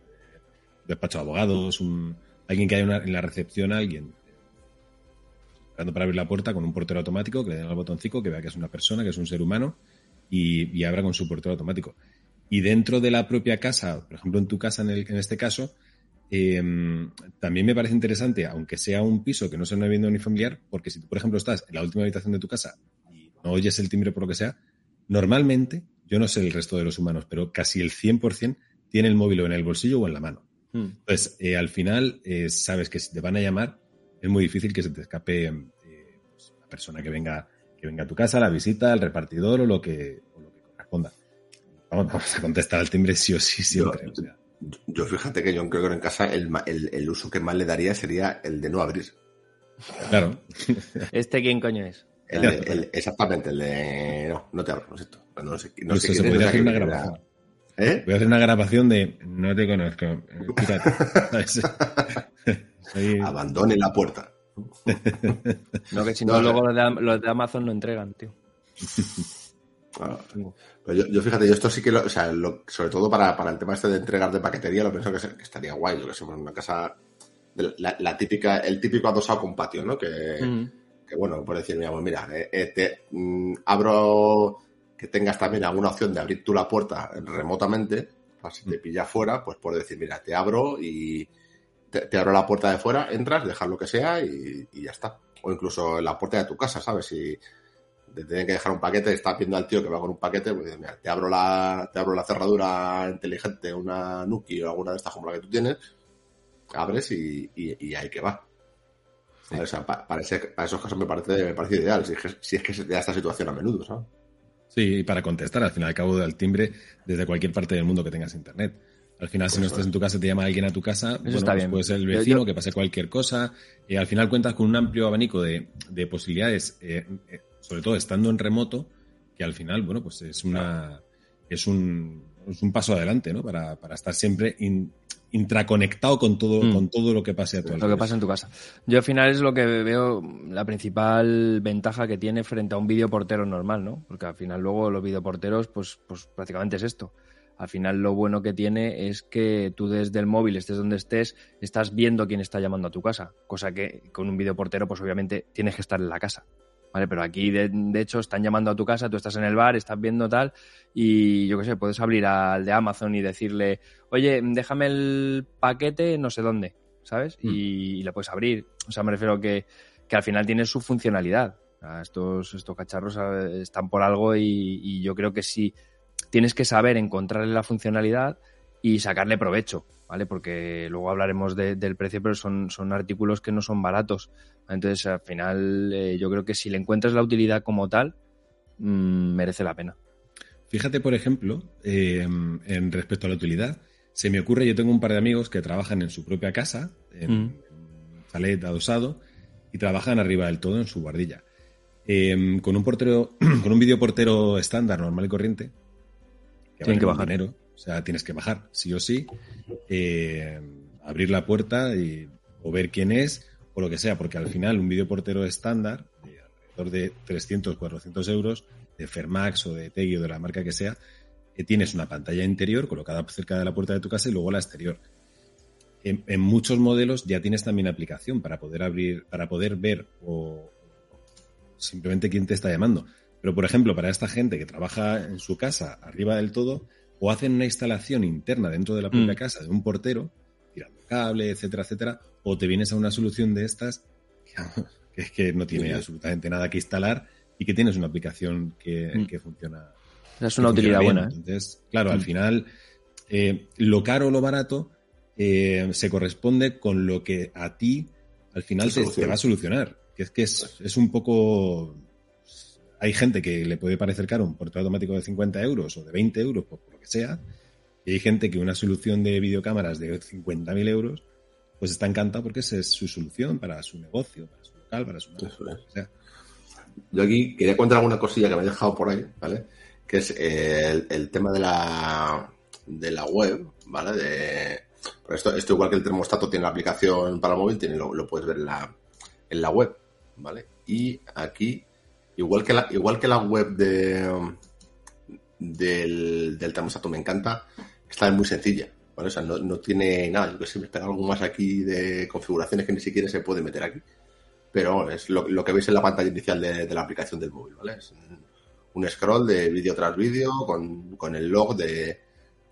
S5: despacho de abogados, un, alguien que haya una- en la recepción, alguien esperando para abrir la puerta con un portero automático, que le den al botoncito, que vea que es una persona, que es un ser humano, y, y abra con su portero automático. Y dentro de la propia casa, por ejemplo en tu casa en, el- en este caso, eh, también me parece interesante, aunque sea un piso que no sea una vivienda unifamiliar, porque si tú, por ejemplo, estás en la última habitación de tu casa y no oyes el timbre por lo que sea, normalmente, yo no sé el resto de los humanos, pero casi el 100% tiene el móvil o en el bolsillo o en la mano.
S3: Hmm.
S5: Entonces, eh, al final, eh, sabes que si te van a llamar, es muy difícil que se te escape eh, pues, la persona que venga, que venga a tu casa, la visita, el repartidor o lo que, o lo que corresponda. Vamos, vamos a contestar al timbre sí o sí siempre.
S4: Yo-
S5: o sea.
S4: Yo fíjate que yo creo que en casa el, ma- el, el uso que más le daría sería el de no abrir.
S5: claro. <laughs>
S3: ¿Este quién coño es?
S4: El de- el- exactamente, el de no, no te abro. No sé, no sé
S5: Incluso se
S4: quién es,
S5: podría
S4: no
S5: hacer una grabación.
S4: ¿Eh?
S5: Voy a hacer una grabación de no te conozco. <laughs>
S4: Abandone la puerta.
S3: No, que si
S4: No,
S3: no, luego los de, los de Amazon no entregan, tío. <laughs>
S4: Ah, pero yo, yo fíjate, yo esto sí que, lo, o sea, lo- sobre todo para, para el tema este de entregar de paquetería, lo pienso que, se- que estaría guay. Yo que sé, en una casa, de la, la típica, el típico adosado con patio, ¿no? Que,
S3: Mm.
S4: que bueno, por decir, mira, pues mira, eh, eh, te mm, abro que tengas también alguna opción de abrir tú la puerta remotamente, para si te pilla fuera, pues por decir, mira, te abro y te, te abro la puerta de fuera, entras, dejas lo que sea y, y ya está. O incluso en la puerta de tu casa, ¿sabes? Si te tienen que dejar un paquete, estás viendo al tío que va con un paquete, pues dices, mira, te abro la, te abro la cerradura inteligente, una Nuki o alguna de estas como la que tú tienes, abres y, y, y ahí que va. O sea, pa- para, ese- para esos casos me parece, me parece ideal, si es, que, si es que se te da esta situación a menudo, ¿sabes?
S5: Sí, y para contestar, al final, al cabo del timbre, desde cualquier parte del mundo que tengas internet. Al final, si no
S4: Eso
S5: estás
S4: es.
S5: en tu casa, te llama alguien a tu casa, bueno,
S3: está
S5: pues
S3: bien.
S5: puede ser el
S3: Yo-
S5: vecino,
S3: yo-
S5: que pase cualquier cosa. Y al final cuentas con un amplio abanico de, de posibilidades, eh, eh, sobre todo estando en remoto, que al final, bueno, pues es una es un, es un paso adelante, ¿no? Para, para estar siempre in- intraconectado con todo,
S3: Mm.
S5: con todo lo que pase a tu
S3: Lo que pasa en tu casa. Yo al final es lo que veo la principal ventaja que tiene frente a un videoportero normal, ¿no? Porque al final luego los videoporteros, pues, pues prácticamente es esto. Al final lo bueno que tiene es que tú desde el móvil, estés donde estés, estás viendo quién está llamando a tu casa. Cosa que con un videoportero, pues obviamente tienes que estar en la casa. ¿Vale? Pero aquí, de, de hecho, están llamando a tu casa, tú estás en el bar, estás viendo tal, y yo qué sé, puedes abrir al de Amazon y decirle, oye, déjame el paquete no sé dónde, ¿sabes?
S5: Mm.
S3: Y, y le puedes abrir. O sea, me refiero que, que al final tiene su funcionalidad. Estos, estos cacharros eh, están por algo y, y yo creo que si, tienes que saber encontrarle la funcionalidad y sacarle provecho, ¿vale? Porque luego hablaremos de- del precio, pero son, son artículos que no son baratos. Entonces, al final, eh, yo creo que si le encuentras la utilidad como tal, mm, merece la pena.
S5: Fíjate, por ejemplo, eh, en respecto a la utilidad, se me ocurre, yo tengo un par de amigos que trabajan en su propia casa, en,
S3: Mm.
S5: en un chalet adosado, y trabajan arriba del todo en su guardilla. Eh, con un portero, <clears throat> con un videoportero estándar, normal y corriente, que
S3: Tienen
S5: vale
S3: que bajar.
S5: dinero, o sea, tienes que bajar, sí o sí, eh, abrir la puerta y, o ver quién es, o lo que sea, porque al final un videoportero estándar, de alrededor de 300, 400 euros, de Fermax o de Tegui o de la marca que sea, eh, tienes una pantalla interior colocada cerca de la puerta de tu casa y luego la exterior. En, en muchos modelos ya tienes también aplicación para poder abrir, para poder ver o simplemente quién te está llamando. Pero, por ejemplo, para esta gente que trabaja en su casa arriba del todo, o hacen una instalación interna dentro de la propia
S3: Mm.
S5: casa de un portero, tirando cable, etcétera, etcétera, o te vienes a una solución de estas que es que no tiene
S4: Sí.
S5: absolutamente nada que instalar y que tienes una aplicación que,
S3: Mm.
S5: que funciona.
S3: Esa es una utilidad buena. ¿eh?
S5: Entonces, claro, al
S3: Mm.
S5: final, eh, lo caro o lo barato eh, se corresponde con lo que a ti al final
S4: Te
S5: va a solucionar. Que es que es, es un poco. Hay gente que le puede parecer caro un portal automático de 50 euros o de 20 euros, por, por lo que sea. Y hay gente que una solución de videocámaras de 50.000 euros, pues está encantada porque esa es su solución para su negocio, para su local, para su
S4: Eso es.
S5: o sea,
S4: Yo aquí quería contar alguna cosilla que me he dejado por ahí, ¿vale? Que es eh, el, el tema de la, de la web, ¿vale? De, pues esto, esto igual que el termostato tiene la aplicación para el móvil, tiene, lo, lo puedes ver en la, en la web, ¿vale? Y aquí, igual que la, igual que la web de, del, del termostato me encanta, esta es muy sencilla, ¿vale? O sea, no, no tiene nada. Yo que sé, me espera algo más aquí de configuraciones que ni siquiera se puede meter aquí pero es lo, lo que veis en la pantalla inicial de, de la aplicación del móvil, ¿vale? Es un, un scroll de vídeo tras vídeo con, con el log de,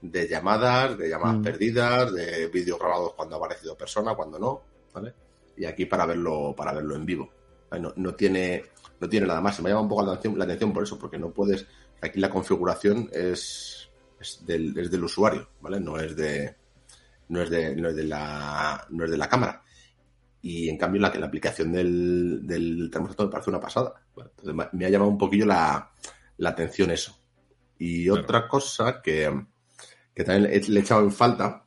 S4: de llamadas, de llamadas
S3: Mm.
S4: perdidas, de vídeos grabados cuando ha aparecido persona, cuando no, ¿vale? Y aquí para verlo, para verlo en vivo. No, no tiene, no tiene nada más. Se me llama un poco la atención, la atención por eso, porque no puedes. Aquí la configuración es, es, del, es del usuario, ¿vale? No es de. No es de, no es de la. No es de la cámara y en cambio la, la aplicación del, del termostato me parece una pasada. Entonces me- ha llamado un poquillo la, la atención eso. Y
S5: Claro.
S4: otra cosa que, que también le he echado en falta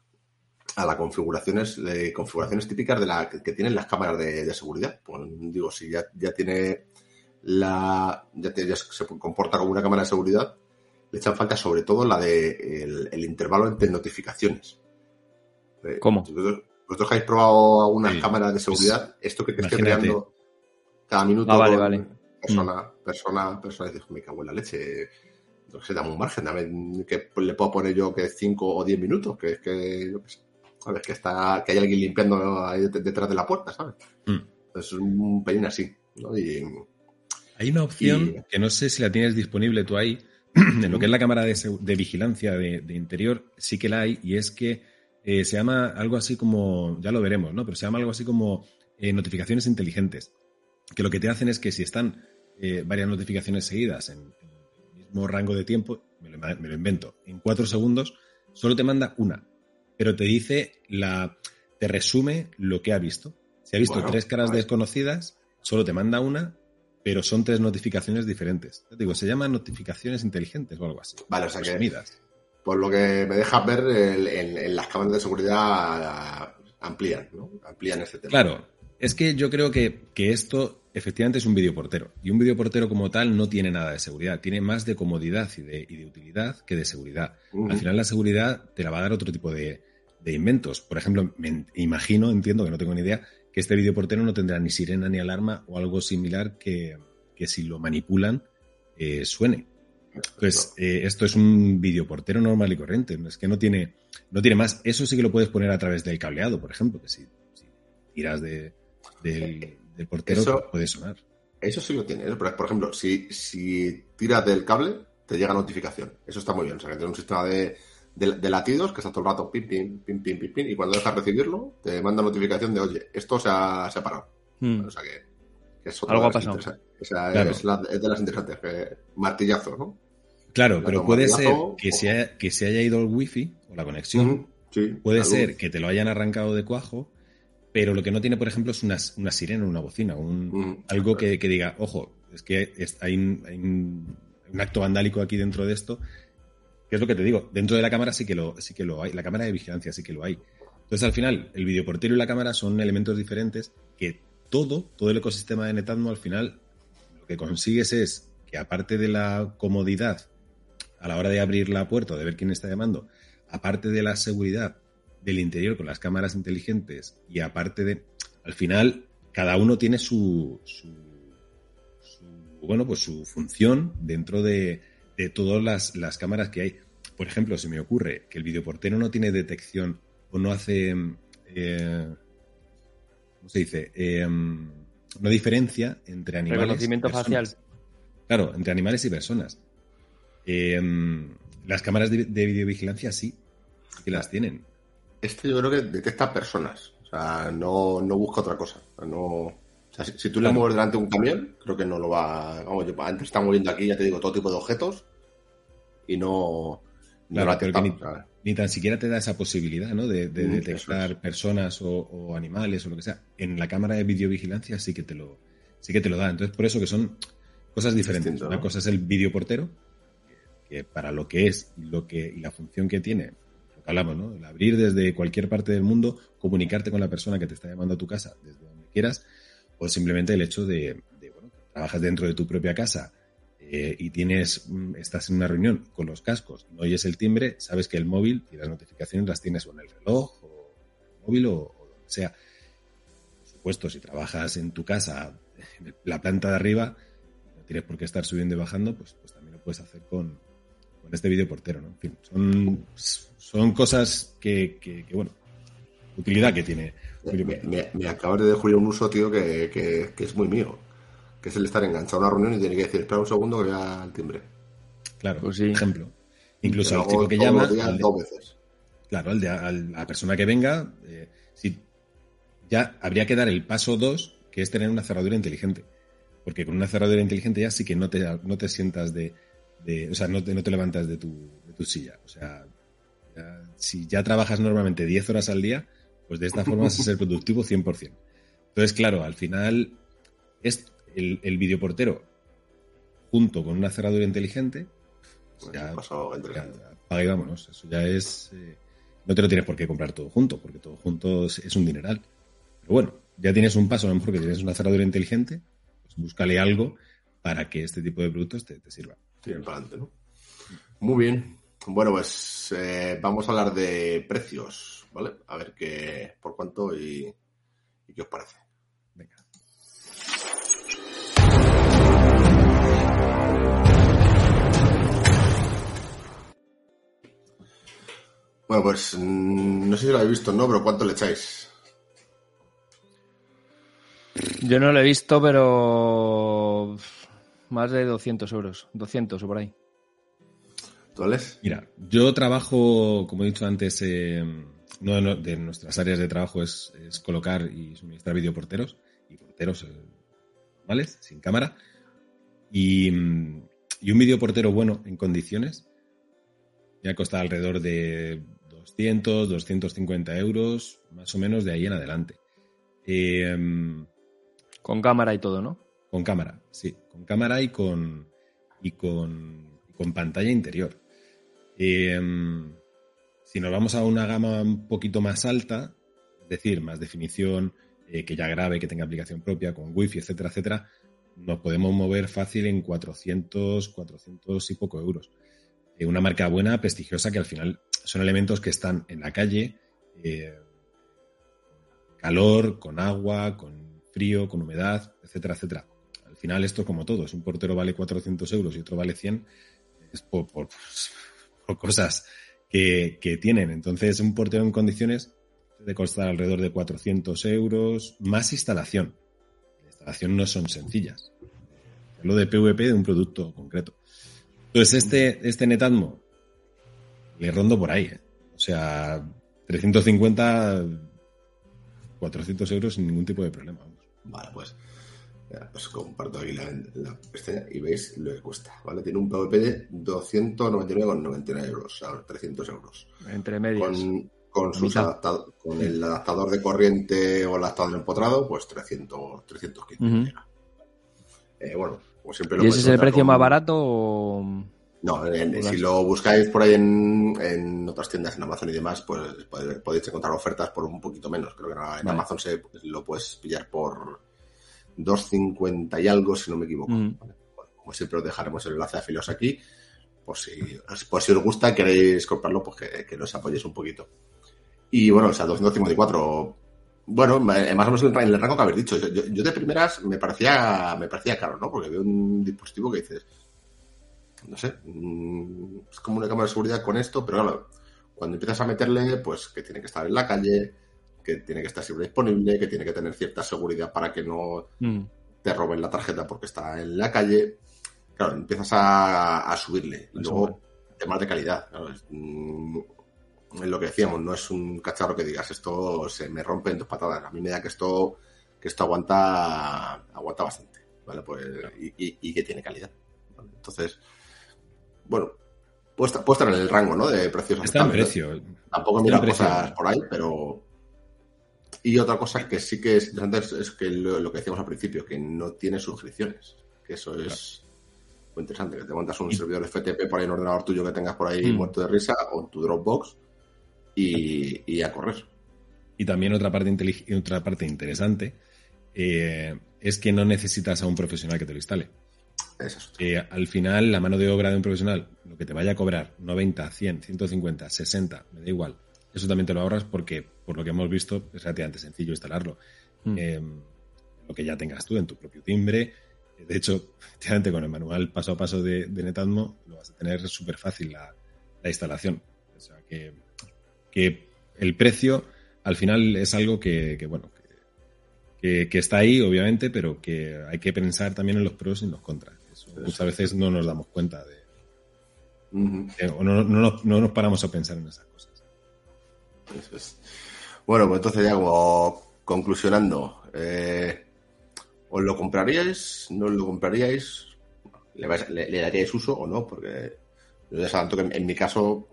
S4: a las configuraciones de configuraciones típicas de la que, que tienen las cámaras de, de seguridad. Pues, digo, si ya, ya tiene la ya, te- ya se comporta como una cámara de seguridad, le echan falta sobre todo la de el, el intervalo entre notificaciones. Eh,
S3: ¿Cómo?
S4: Vosotros, vosotros que habéis probado algunas
S5: Sí,
S4: cámaras de
S5: pues,
S4: seguridad, esto que te esté creando cada minuto
S3: Ah, vale,
S4: con
S3: vale.
S4: persona, persona, persona, y dices, me cago en la leche. No sé, dame un margen, dame que le puedo poner yo que 5 o 10 minutos, que es que, yo qué sé, ¿sabes? Que está, que hay alguien limpiando ahí detrás de la puerta, ¿sabes?
S5: Mm.
S4: Es un pelín así, ¿no? Y,
S5: Hay una opción
S4: Y-
S5: que no sé si la tienes disponible tú ahí, <clears throat> en lo que es la cámara de, vigilancia de, de interior, sí que la hay, y es que eh, se llama algo así como, ya lo veremos, ¿no? Pero se llama algo así como eh, notificaciones inteligentes, que lo que te hacen es que si están eh, varias notificaciones seguidas en, en el mismo rango de tiempo, me lo, me lo invento, en cuatro segundos, solo te manda una, pero te dice la, te resume lo que ha visto. Si ha visto
S4: Bueno,
S5: tres caras
S4: vale.
S5: desconocidas, solo te manda una, pero son tres notificaciones diferentes. Te digo, se llaman notificaciones inteligentes o algo así.
S4: Vale, o sea que-
S5: Resumidas.
S4: por lo que me dejas ver, en, las cámaras de seguridad amplían, ¿no? Amplían este tema.
S5: Claro, es que yo creo que, que esto efectivamente es un videoportero. Y un videoportero como tal no tiene nada de seguridad. Tiene más de comodidad y de, y de utilidad que de seguridad. Al final la seguridad te la va a dar otro tipo de, de inventos. Por ejemplo, me imagino, entiendo que no tengo ni idea, que este videoportero no tendrá ni sirena ni alarma o algo similar que, que si lo manipulan eh, suene. Entonces, eh, esto es un videoportero normal y corriente. Es que no tiene, no tiene más. Eso sí que lo puedes poner a través del cableado, por ejemplo, que si, si tiras de, del, del portero
S4: Eso-
S5: puede sonar.
S4: Eso sí lo tiene. ¿eh? Por, por ejemplo, si, si tiras del cable, te llega notificación. Eso está muy bien. O sea, que tiene un sistema de, de- de latidos que está todo el rato pim, pim, pim, pim, pim, pim, y cuando dejas recibirlo, te manda notificación de, oye, esto se ha separado.
S3: Mm.
S4: O sea, que, que es otra
S3: Algo ha pasado.
S4: Esa
S5: Claro.
S4: es, la- es de las interesantes. que- martillazo, ¿no?
S5: Claro,
S4: La
S5: pero puede
S4: de
S5: ser que
S4: o-
S5: se, haya, que se haya ido el wifi o la conexión.
S4: Sí,
S5: Puede
S4: la luz.
S5: ser que te lo hayan arrancado de cuajo, pero lo que no tiene, por ejemplo, es una, una sirena, una bocina, un, algo que, que diga, ojo, es que es- hay, un, hay un- un acto vandálico aquí dentro de esto. Que es lo que te digo, dentro de la cámara sí que lo, sí que lo hay, la cámara de vigilancia sí que lo hay. Entonces, al final, el videoportero y la cámara son elementos diferentes que todo, todo el ecosistema de Netatmo, al final, lo que consigues es que aparte de la comodidad a la hora de abrir la puerta de ver quién está llamando, aparte de la seguridad del interior con las cámaras inteligentes y aparte de, al final, cada uno tiene su- bueno, pues su función dentro de, de todas las, las cámaras que hay. Por ejemplo, se me ocurre que el videoportero no tiene detección o no hace, eh, ¿cómo se dice? Eh, no diferencia entre animales. y
S3: Reconocimiento
S5: personas.
S3: facial.
S5: Claro, entre animales y personas. Eh, las cámaras de, de videovigilancia sí, que las tienen.
S4: Este yo creo que detecta personas. O sea, no, no busca otra cosa. No, sea, si, si tú le mueves delante un camión, creo que no lo va. Vamos, yo antes estamos viendo aquí, ya te digo, todo tipo de objetos y no. no
S5: Claro, pero ni- Ni tan siquiera te da esa posibilidad, ¿no? De, de
S4: Mm,
S5: detectar
S4: eso
S5: personas o, o animales o lo que sea. En la cámara de videovigilancia sí que te lo, sí que te lo da. Entonces, por eso que son cosas diferentes.
S4: Distinto,
S5: Una
S4: ¿no?
S5: cosa es el videoportero, que, que para lo que es y lo que, y la función que tiene, lo que hablamos, ¿no? El abrir desde cualquier parte del mundo, comunicarte con la persona que te está llamando a tu casa, desde donde quieras, o simplemente el hecho de, de, bueno, trabajas dentro de tu propia casa eh, y tienes, mm, estás en una reunión con los cascos, no oyes el timbre, sabes que el móvil y las notificaciones las tienes o en el reloj o en el móvil o, o donde sea. Por supuesto, si trabajas en tu casa, en la planta de arriba, no tienes por qué estar subiendo y bajando, pues, pues también lo puedes hacer con, con este videoportero, ¿no? En fin, son, son cosas que, bueno, utilidad que tiene.
S4: Me, me- me acabas de descubrir un uso, tío, que, que- que es muy mío. Que es el estar enganchado a una reunión y tiene que decir, espera un segundo que vea el timbre.
S5: Claro,
S3: Pues sí.
S5: por ejemplo. Incluso al
S4: hago
S5: chico que llama,
S4: los días,
S5: al de-
S4: dos veces.
S5: Claro, al de- al- a la persona que venga, eh, si ya habría que dar el paso 2, que es tener una cerradura inteligente. Porque con una cerradura inteligente ya sí que no te, no te sientas de, de- o sea, no te, no te levantas de tu, de tu silla. O sea, ya- si ya trabajas normalmente 10 horas al día, pues de esta forma vas a ser productivo 100%. Entonces, claro, al final es el, el videoportero junto con una cerradura inteligente,
S4: Pues
S5: ya-
S4: pasado entre-
S5: ya, y vámonos. Eso ya es. eh, no te lo tienes por qué comprar todo junto, porque todo junto es, un dineral. Pero bueno, ya tienes un paso, a lo mejor que tienes una cerradura inteligente, pues búscale algo para que este tipo de productos te, te sirva.
S4: Tirar para adelante, ¿no? Muy bien. Bueno, pues eh, vamos a hablar de precios, ¿vale? A ver qué, por cuánto y, y qué os parece.
S5: Venga.
S4: Bueno, pues mm, no sé si lo habéis visto, ¿no? Pero ¿cuánto le echáis?
S3: Yo no lo he visto, pero más de 200 euros, 200 o por ahí.
S4: ¿Tú, Alex?
S5: Mira, yo trabajo, como he dicho antes, eh, una de nuestras áreas de trabajo es, es colocar y suministrar videoporteros y porteros eh, normales, sin cámara. Y, mm, y un videoportero bueno, en condiciones, ya cuesta alrededor de 200, 250 euros, más o menos de ahí en adelante. Eh,
S3: Con cámara y todo, ¿no?
S5: con cámara, sí, con cámara y con, y con, y con pantalla interior. Eh, si nos vamos a una gama un poquito más alta, es decir, más definición, eh, que ya grabe, que tenga aplicación propia, con wifi, etcétera, etcétera, nos podemos mover fácil en 400, 400 y poco euros. Eh, una marca buena, prestigiosa, que al final son elementos que están en la calle, eh, calor, con agua, con frío, con humedad, etcétera, etcétera. Al final esto es como todo, es un portero vale 400 euros y otro vale 100, es por, por- por cosas que, que tienen. Entonces un portero en condiciones debe costar alrededor de 400 euros, más instalación. La instalación no son sencillas. Hablo de PVP de un producto concreto. Entonces este, este Netatmo le rondo por ahí. ¿eh? O sea, 350, 400 euros sin ningún tipo de problema.
S4: Vale, pues Os comparto aquí la, la pestaña y veis lo que cuesta, ¿vale? Tiene un PVP de 299,99 euros, sea, 300 euros.
S3: Entre medias.
S4: Con, con, sus adaptado- con el adaptador de corriente o el adaptador empotrado, pues 300, 315.
S3: Ujú.
S4: llega. Eh, bueno, como siempre lo
S3: ¿Y ese es el precio
S4: con-
S3: más barato o...?
S4: No, en- si lo buscáis por ahí en, en otras tiendas, en Amazon y demás, pues podéis, podéis encontrar ofertas por un poquito menos. Creo que en
S3: Vale.
S4: Amazon se, lo puedes pillar por 2.50 y algo, si no me equivoco.
S3: Mm.
S4: ¿vale? Bueno, como siempre os dejaremos el enlace a Filos aquí. Por si, por si os gusta, queréis comprarlo, pues que, que nos apoyéis un poquito. Y bueno, o sea, 254. Bueno, ma- más o menos en el rango que habéis dicho. Yo, yo de primeras me parecía, me parecía caro, ¿no? Porque veo un dispositivo que dices, no sé, mm, es como una cámara de seguridad con esto, pero claro, cuando empiezas a meterle, pues que tiene que estar en la calle, que tiene que estar siempre disponible, que tiene que tener cierta seguridad para que no
S3: Mm,
S4: te roben la tarjeta porque está en la calle. Claro, empiezas a, a subirle. Y
S3: A
S4: luego, temas de calidad. Claro, es, mm, es lo que decíamos, no es un cacharro que digas esto se me rompe en dos patadas. A mí me da que esto, que esto aguanta, aguanta bastante, ¿vale? Pues, y, y- y que tiene calidad. ¿vale? Entonces, bueno, puede estar, en el rango, ¿no? De precios
S5: Está en precio.
S4: Tampoco mira cosas por ahí, pero. Y otra cosa que sí que es interesante es, es que lo, lo que decíamos al principio, que no tiene suscripciones. Que eso es muy interesante. Que te montas un servidor FTP por ahí en un ordenador tuyo que tengas por ahí
S3: Mm.
S4: muerto de risa o en tu Dropbox y, y a correr.
S5: Y también otra parte, intelig- otra parte interesante eh, es que no necesitas a un profesional que te lo instale.
S4: Es.
S5: Eh, al final, la mano de obra de un profesional, lo que te vaya a cobrar, 90, 100, 150, 60, me da igual. Eso también te lo ahorras porque, por lo que hemos visto, es relativamente sencillo instalarlo.
S3: mm.
S5: Eh, lo que ya tengas tú en tu propio timbre. De hecho, <laughs> efectivamente, con el manual paso a paso de, de Netatmo, lo vas a tener súper fácil la, la instalación. O sea, que, que el precio, al final, es algo que, que, bueno, que, está ahí, obviamente, pero que hay que pensar también en los pros y en los contras. Eso muchas veces no nos damos cuenta de, de- o no, no no nos paramos a pensar en esas cosas.
S4: Eso es. Bueno, pues entonces ya como conclusionando, eh, ¿os lo compraríais? ¿No os lo compraríais? ¿Le, vais- le- le daríais uso o no? Porque yo ya tanto que en, en mi caso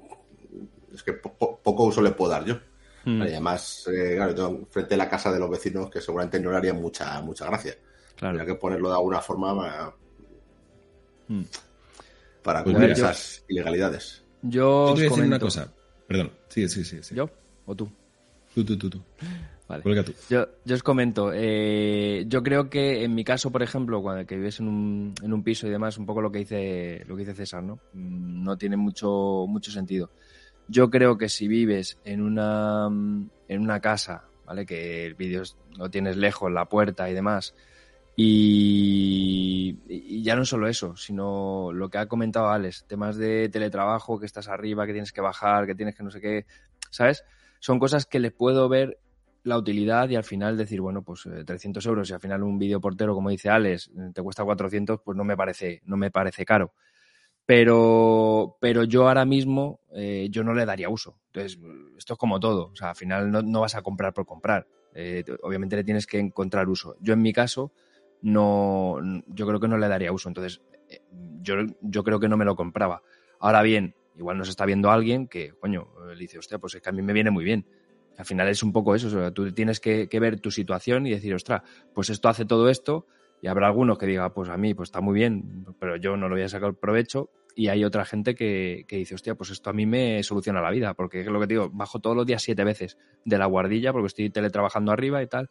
S4: es que po- po- poco uso le puedo dar yo.
S3: Mm,
S4: Y además, eh, claro, tengo frente a la casa de los vecinos que seguramente no le haría mucha, mucha gracia.
S3: claro.
S4: Habría que ponerlo de alguna forma para,
S3: Mm.
S4: para
S5: Pues yo-
S4: esas ilegalidades.
S3: Yo
S5: Yo
S3: os
S5: te voy a decir una cosa. Perdón. Sí, sí, sí. sí.
S3: ¿Yo o tú?
S5: Tú, tú, tú, tú.
S3: Vale.
S5: Tú.
S3: Yo, yo os comento, eh, yo creo que en mi caso, por ejemplo, cuando que vives en un, en un piso y demás, un poco lo que dice, lo que dice César, ¿no? Mm, No tiene mucho, mucho sentido. Yo creo que si vives en una, mm, en una casa, ¿vale? Que el vídeo lo tienes lejos, la puerta y demás, y, y ya no solo eso, sino lo que ha comentado Alex, temas de teletrabajo, que estás arriba, que tienes que bajar, que tienes que no sé qué, ¿sabes? Son cosas que les puedo ver la utilidad y al final decir, bueno, pues eh, 300 euros y al final un vídeo portero, como dice Alex, eh, te cuesta 400, pues no me parece, no me parece caro. Pero, pero yo ahora mismo, eh, yo no le daría uso. Entonces, esto es como todo. O sea, al final no, no vas a comprar por comprar. Eh, te- obviamente le tienes que encontrar uso. Yo en mi caso, no, yo creo que no le daría uso. Entonces, eh, yo, yo creo que no me lo compraba. Ahora bien, igual nos está viendo alguien que, coño, eh, le dice, hostia, pues es que a mí me viene muy bien. Al final es un poco eso, o sea, tú tienes que, ver tu situación y decir, ostras, pues esto hace todo esto, y habrá algunos que diga, pues a mí pues está muy bien, pero yo no lo voy a sacar provecho, y hay otra gente que, que dice, hostia, pues esto a mí me soluciona la vida, porque es lo que te digo, bajo todos los días siete veces de la guardilla, porque estoy teletrabajando arriba y tal,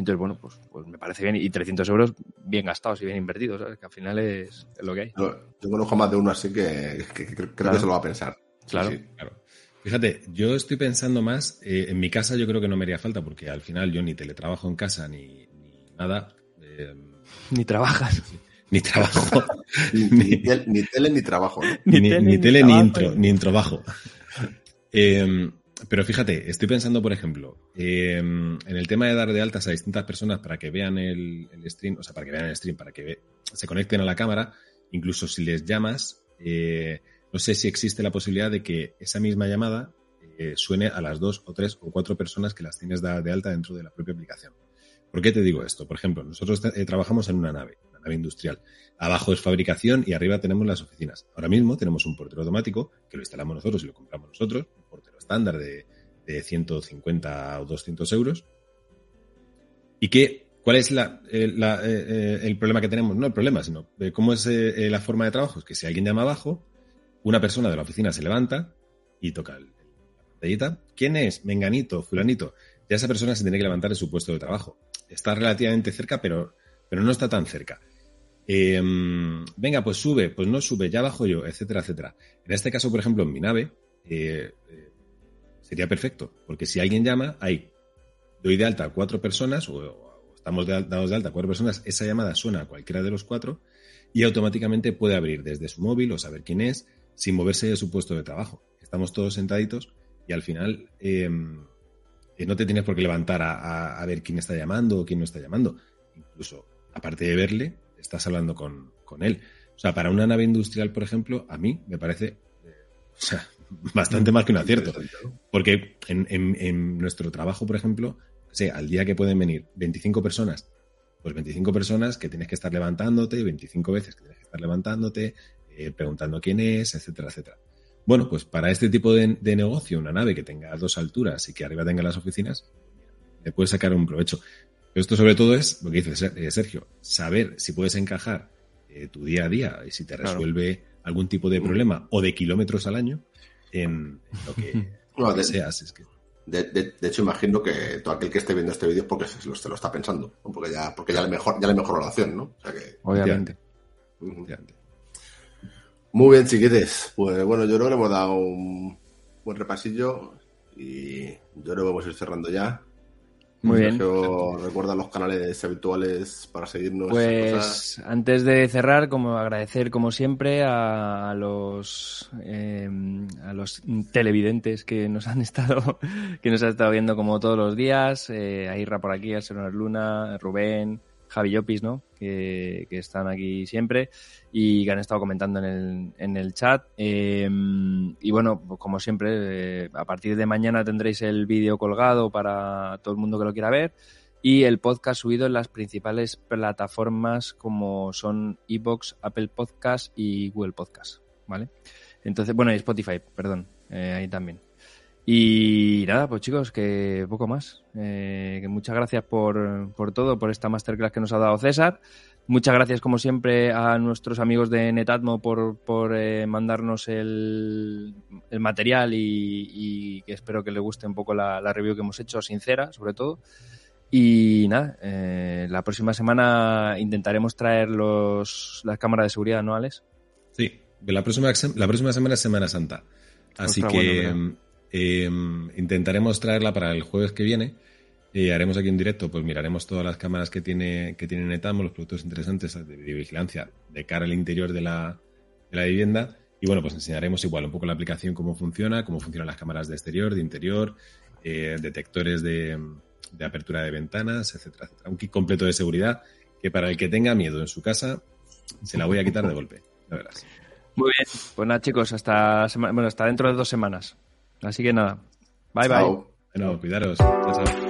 S3: entonces, bueno, pues, pues me parece bien, y 300 euros bien gastados y bien invertidos, ¿sabes? que al final es, es lo que hay.
S4: Yo, yo conozco más de uno así que, que- que creo
S3: Claro.
S4: que se lo va a pensar.
S3: Claro.
S4: sí.
S5: Claro. Fíjate, yo estoy pensando más, eh, en mi casa yo creo que no me haría falta, porque al final yo ni teletrabajo en casa ni, ni nada, eh,
S3: Ni trabajas. <laughs>
S5: ni trabajo,
S4: Ni, <laughs> ni tel- ni tele ni trabajo. ¿no?
S5: ni,
S3: Ni tele,
S5: ni
S3: ni
S5: tele, ni
S3: trabajo.
S5: intro, ni introbajo. <laughs> Eh, pero fíjate, estoy pensando, por ejemplo, eh, en el tema de dar de altas a distintas personas para que vean el, stream, o sea, para que vean el stream, para que ve- se conecten a la cámara, incluso si les llamas, eh, no sé si existe la posibilidad de que esa misma llamada eh, suene a las dos o tres o cuatro personas que las tienes dadas de alta dentro de la propia aplicación. ¿Por qué te digo esto? Por ejemplo, nosotros eh, trabajamos en una nave, una nave industrial. Abajo es fabricación y arriba tenemos las oficinas. Ahora mismo tenemos un portero automático que lo instalamos nosotros y lo compramos nosotros, estándar de, de 150 o 200 euros. ¿Y qué, cuál es la, eh, eh, eh, el problema que tenemos? No el problema, sino cómo es la forma de trabajo. Es que si alguien llama abajo, una persona de la oficina se levanta y toca el, la pantallita. ¿Quién es? Menganito, fulanito. Ya esa persona se tiene que levantar de su puesto de trabajo. Está relativamente cerca, pero, pero no está tan cerca. Venga, pues sube, pues no sube, ya bajo yo, etcétera, etcétera. En este caso, por ejemplo, en mi nave, sería perfecto, porque si alguien llama, hay, doy de alta a cuatro personas, o, estamos de, dados de alta a cuatro personas, esa llamada suena a cualquiera de los cuatro y automáticamente puede abrir desde su móvil o saber quién es, sin moverse de su puesto de trabajo. Estamos todos sentaditos y al final eh, eh, no te tienes por qué levantar a ver quién está llamando o quién no está llamando. Incluso, aparte de verle, estás hablando con, con él. O sea, para una nave industrial, por ejemplo, a mí me parece eh, o sea, bastante más que un acierto. Porque en, en- en nuestro trabajo, por ejemplo, sé, al día que pueden venir 25 personas, pues 25 personas que tienes que estar levantándote, 25 veces que tienes que estar levantándote, eh, preguntando quién es, etcétera, etcétera. Bueno, pues para este tipo de, de negocio, una nave que tenga dos alturas y que arriba tenga las oficinas, le puedes sacar un provecho. Pero esto sobre todo es lo que dice eh, Sergio, saber si puedes encajar eh, tu día a día y si te
S3: Claro.
S5: resuelve algún tipo de problema o de kilómetros al año en, en lo que,
S4: Bueno, <laughs>
S5: lo que
S4: de,
S5: seas. Es que,
S4: de- de- de hecho, imagino que todo aquel que esté viendo este vídeo es porque se lo, se lo está pensando, ¿no? porque ya, porque ya le mejor, ya le mejoró la opción, ¿no? O sea que,
S3: Obviamente.
S4: Muy bien, chiquetes. Pues bueno, yo creo que le hemos dado un buen repasillo y yo creo que vamos a ir cerrando ya.
S3: Muy bien.
S4: Recuerda los canales habituales para seguirnos. cosas.
S3: Pues antes de cerrar, como agradecer como siempre a, los eh, a los televidentes que nos han <laughs> estado que nos han estado viendo como todos los días, eh, a Irra por aquí, a Seronar Luna, Rubén, Javi Llopis, ¿no? Que, están aquí siempre y que han estado comentando en el, en el chat. Eh, y bueno, pues como siempre, eh, a partir de mañana tendréis el vídeo colgado para todo el mundo que lo quiera ver y el podcast subido en las principales plataformas como son Evox, Apple Podcast y Google Podcast, ¿vale? Entonces, bueno, y Spotify, perdón, eh, ahí también. Y nada, pues chicos, que poco más. Eh, que muchas gracias por, por todo, por esta masterclass que nos ha dado César. Muchas gracias, como siempre, a nuestros amigos de Netatmo por, por eh, mandarnos el, el material y, y que espero que les guste un poco la, la review que hemos hecho, sincera, sobre todo. Y nada, eh, la próxima semana intentaremos traer los, las cámaras de seguridad anuales.
S5: Sí, la próxima, la próxima semana es Semana Santa. Así
S3: Ostras,
S5: que
S3: bueno,
S5: eh, intentaremos traerla para el jueves que viene. Eh, haremos aquí en directo, pues miraremos todas las cámaras que tiene, que tiene Netamo, los productos interesantes de, de vigilancia de cara al interior de la, de la vivienda. Y bueno, pues enseñaremos igual un poco la aplicación, cómo funciona, cómo funcionan las cámaras de exterior, de interior, eh, detectores de, de apertura de ventanas, etcétera, etcétera. Un kit completo de seguridad que para el que tenga miedo en su casa se la voy a quitar de golpe.
S3: Muy bien. Pues nada, chicos, hasta, sema- bueno, hasta dentro de dos semanas. Así que nada. Bye, bye.
S4: Chao.
S5: Bueno, cuidaros. Chao, chao.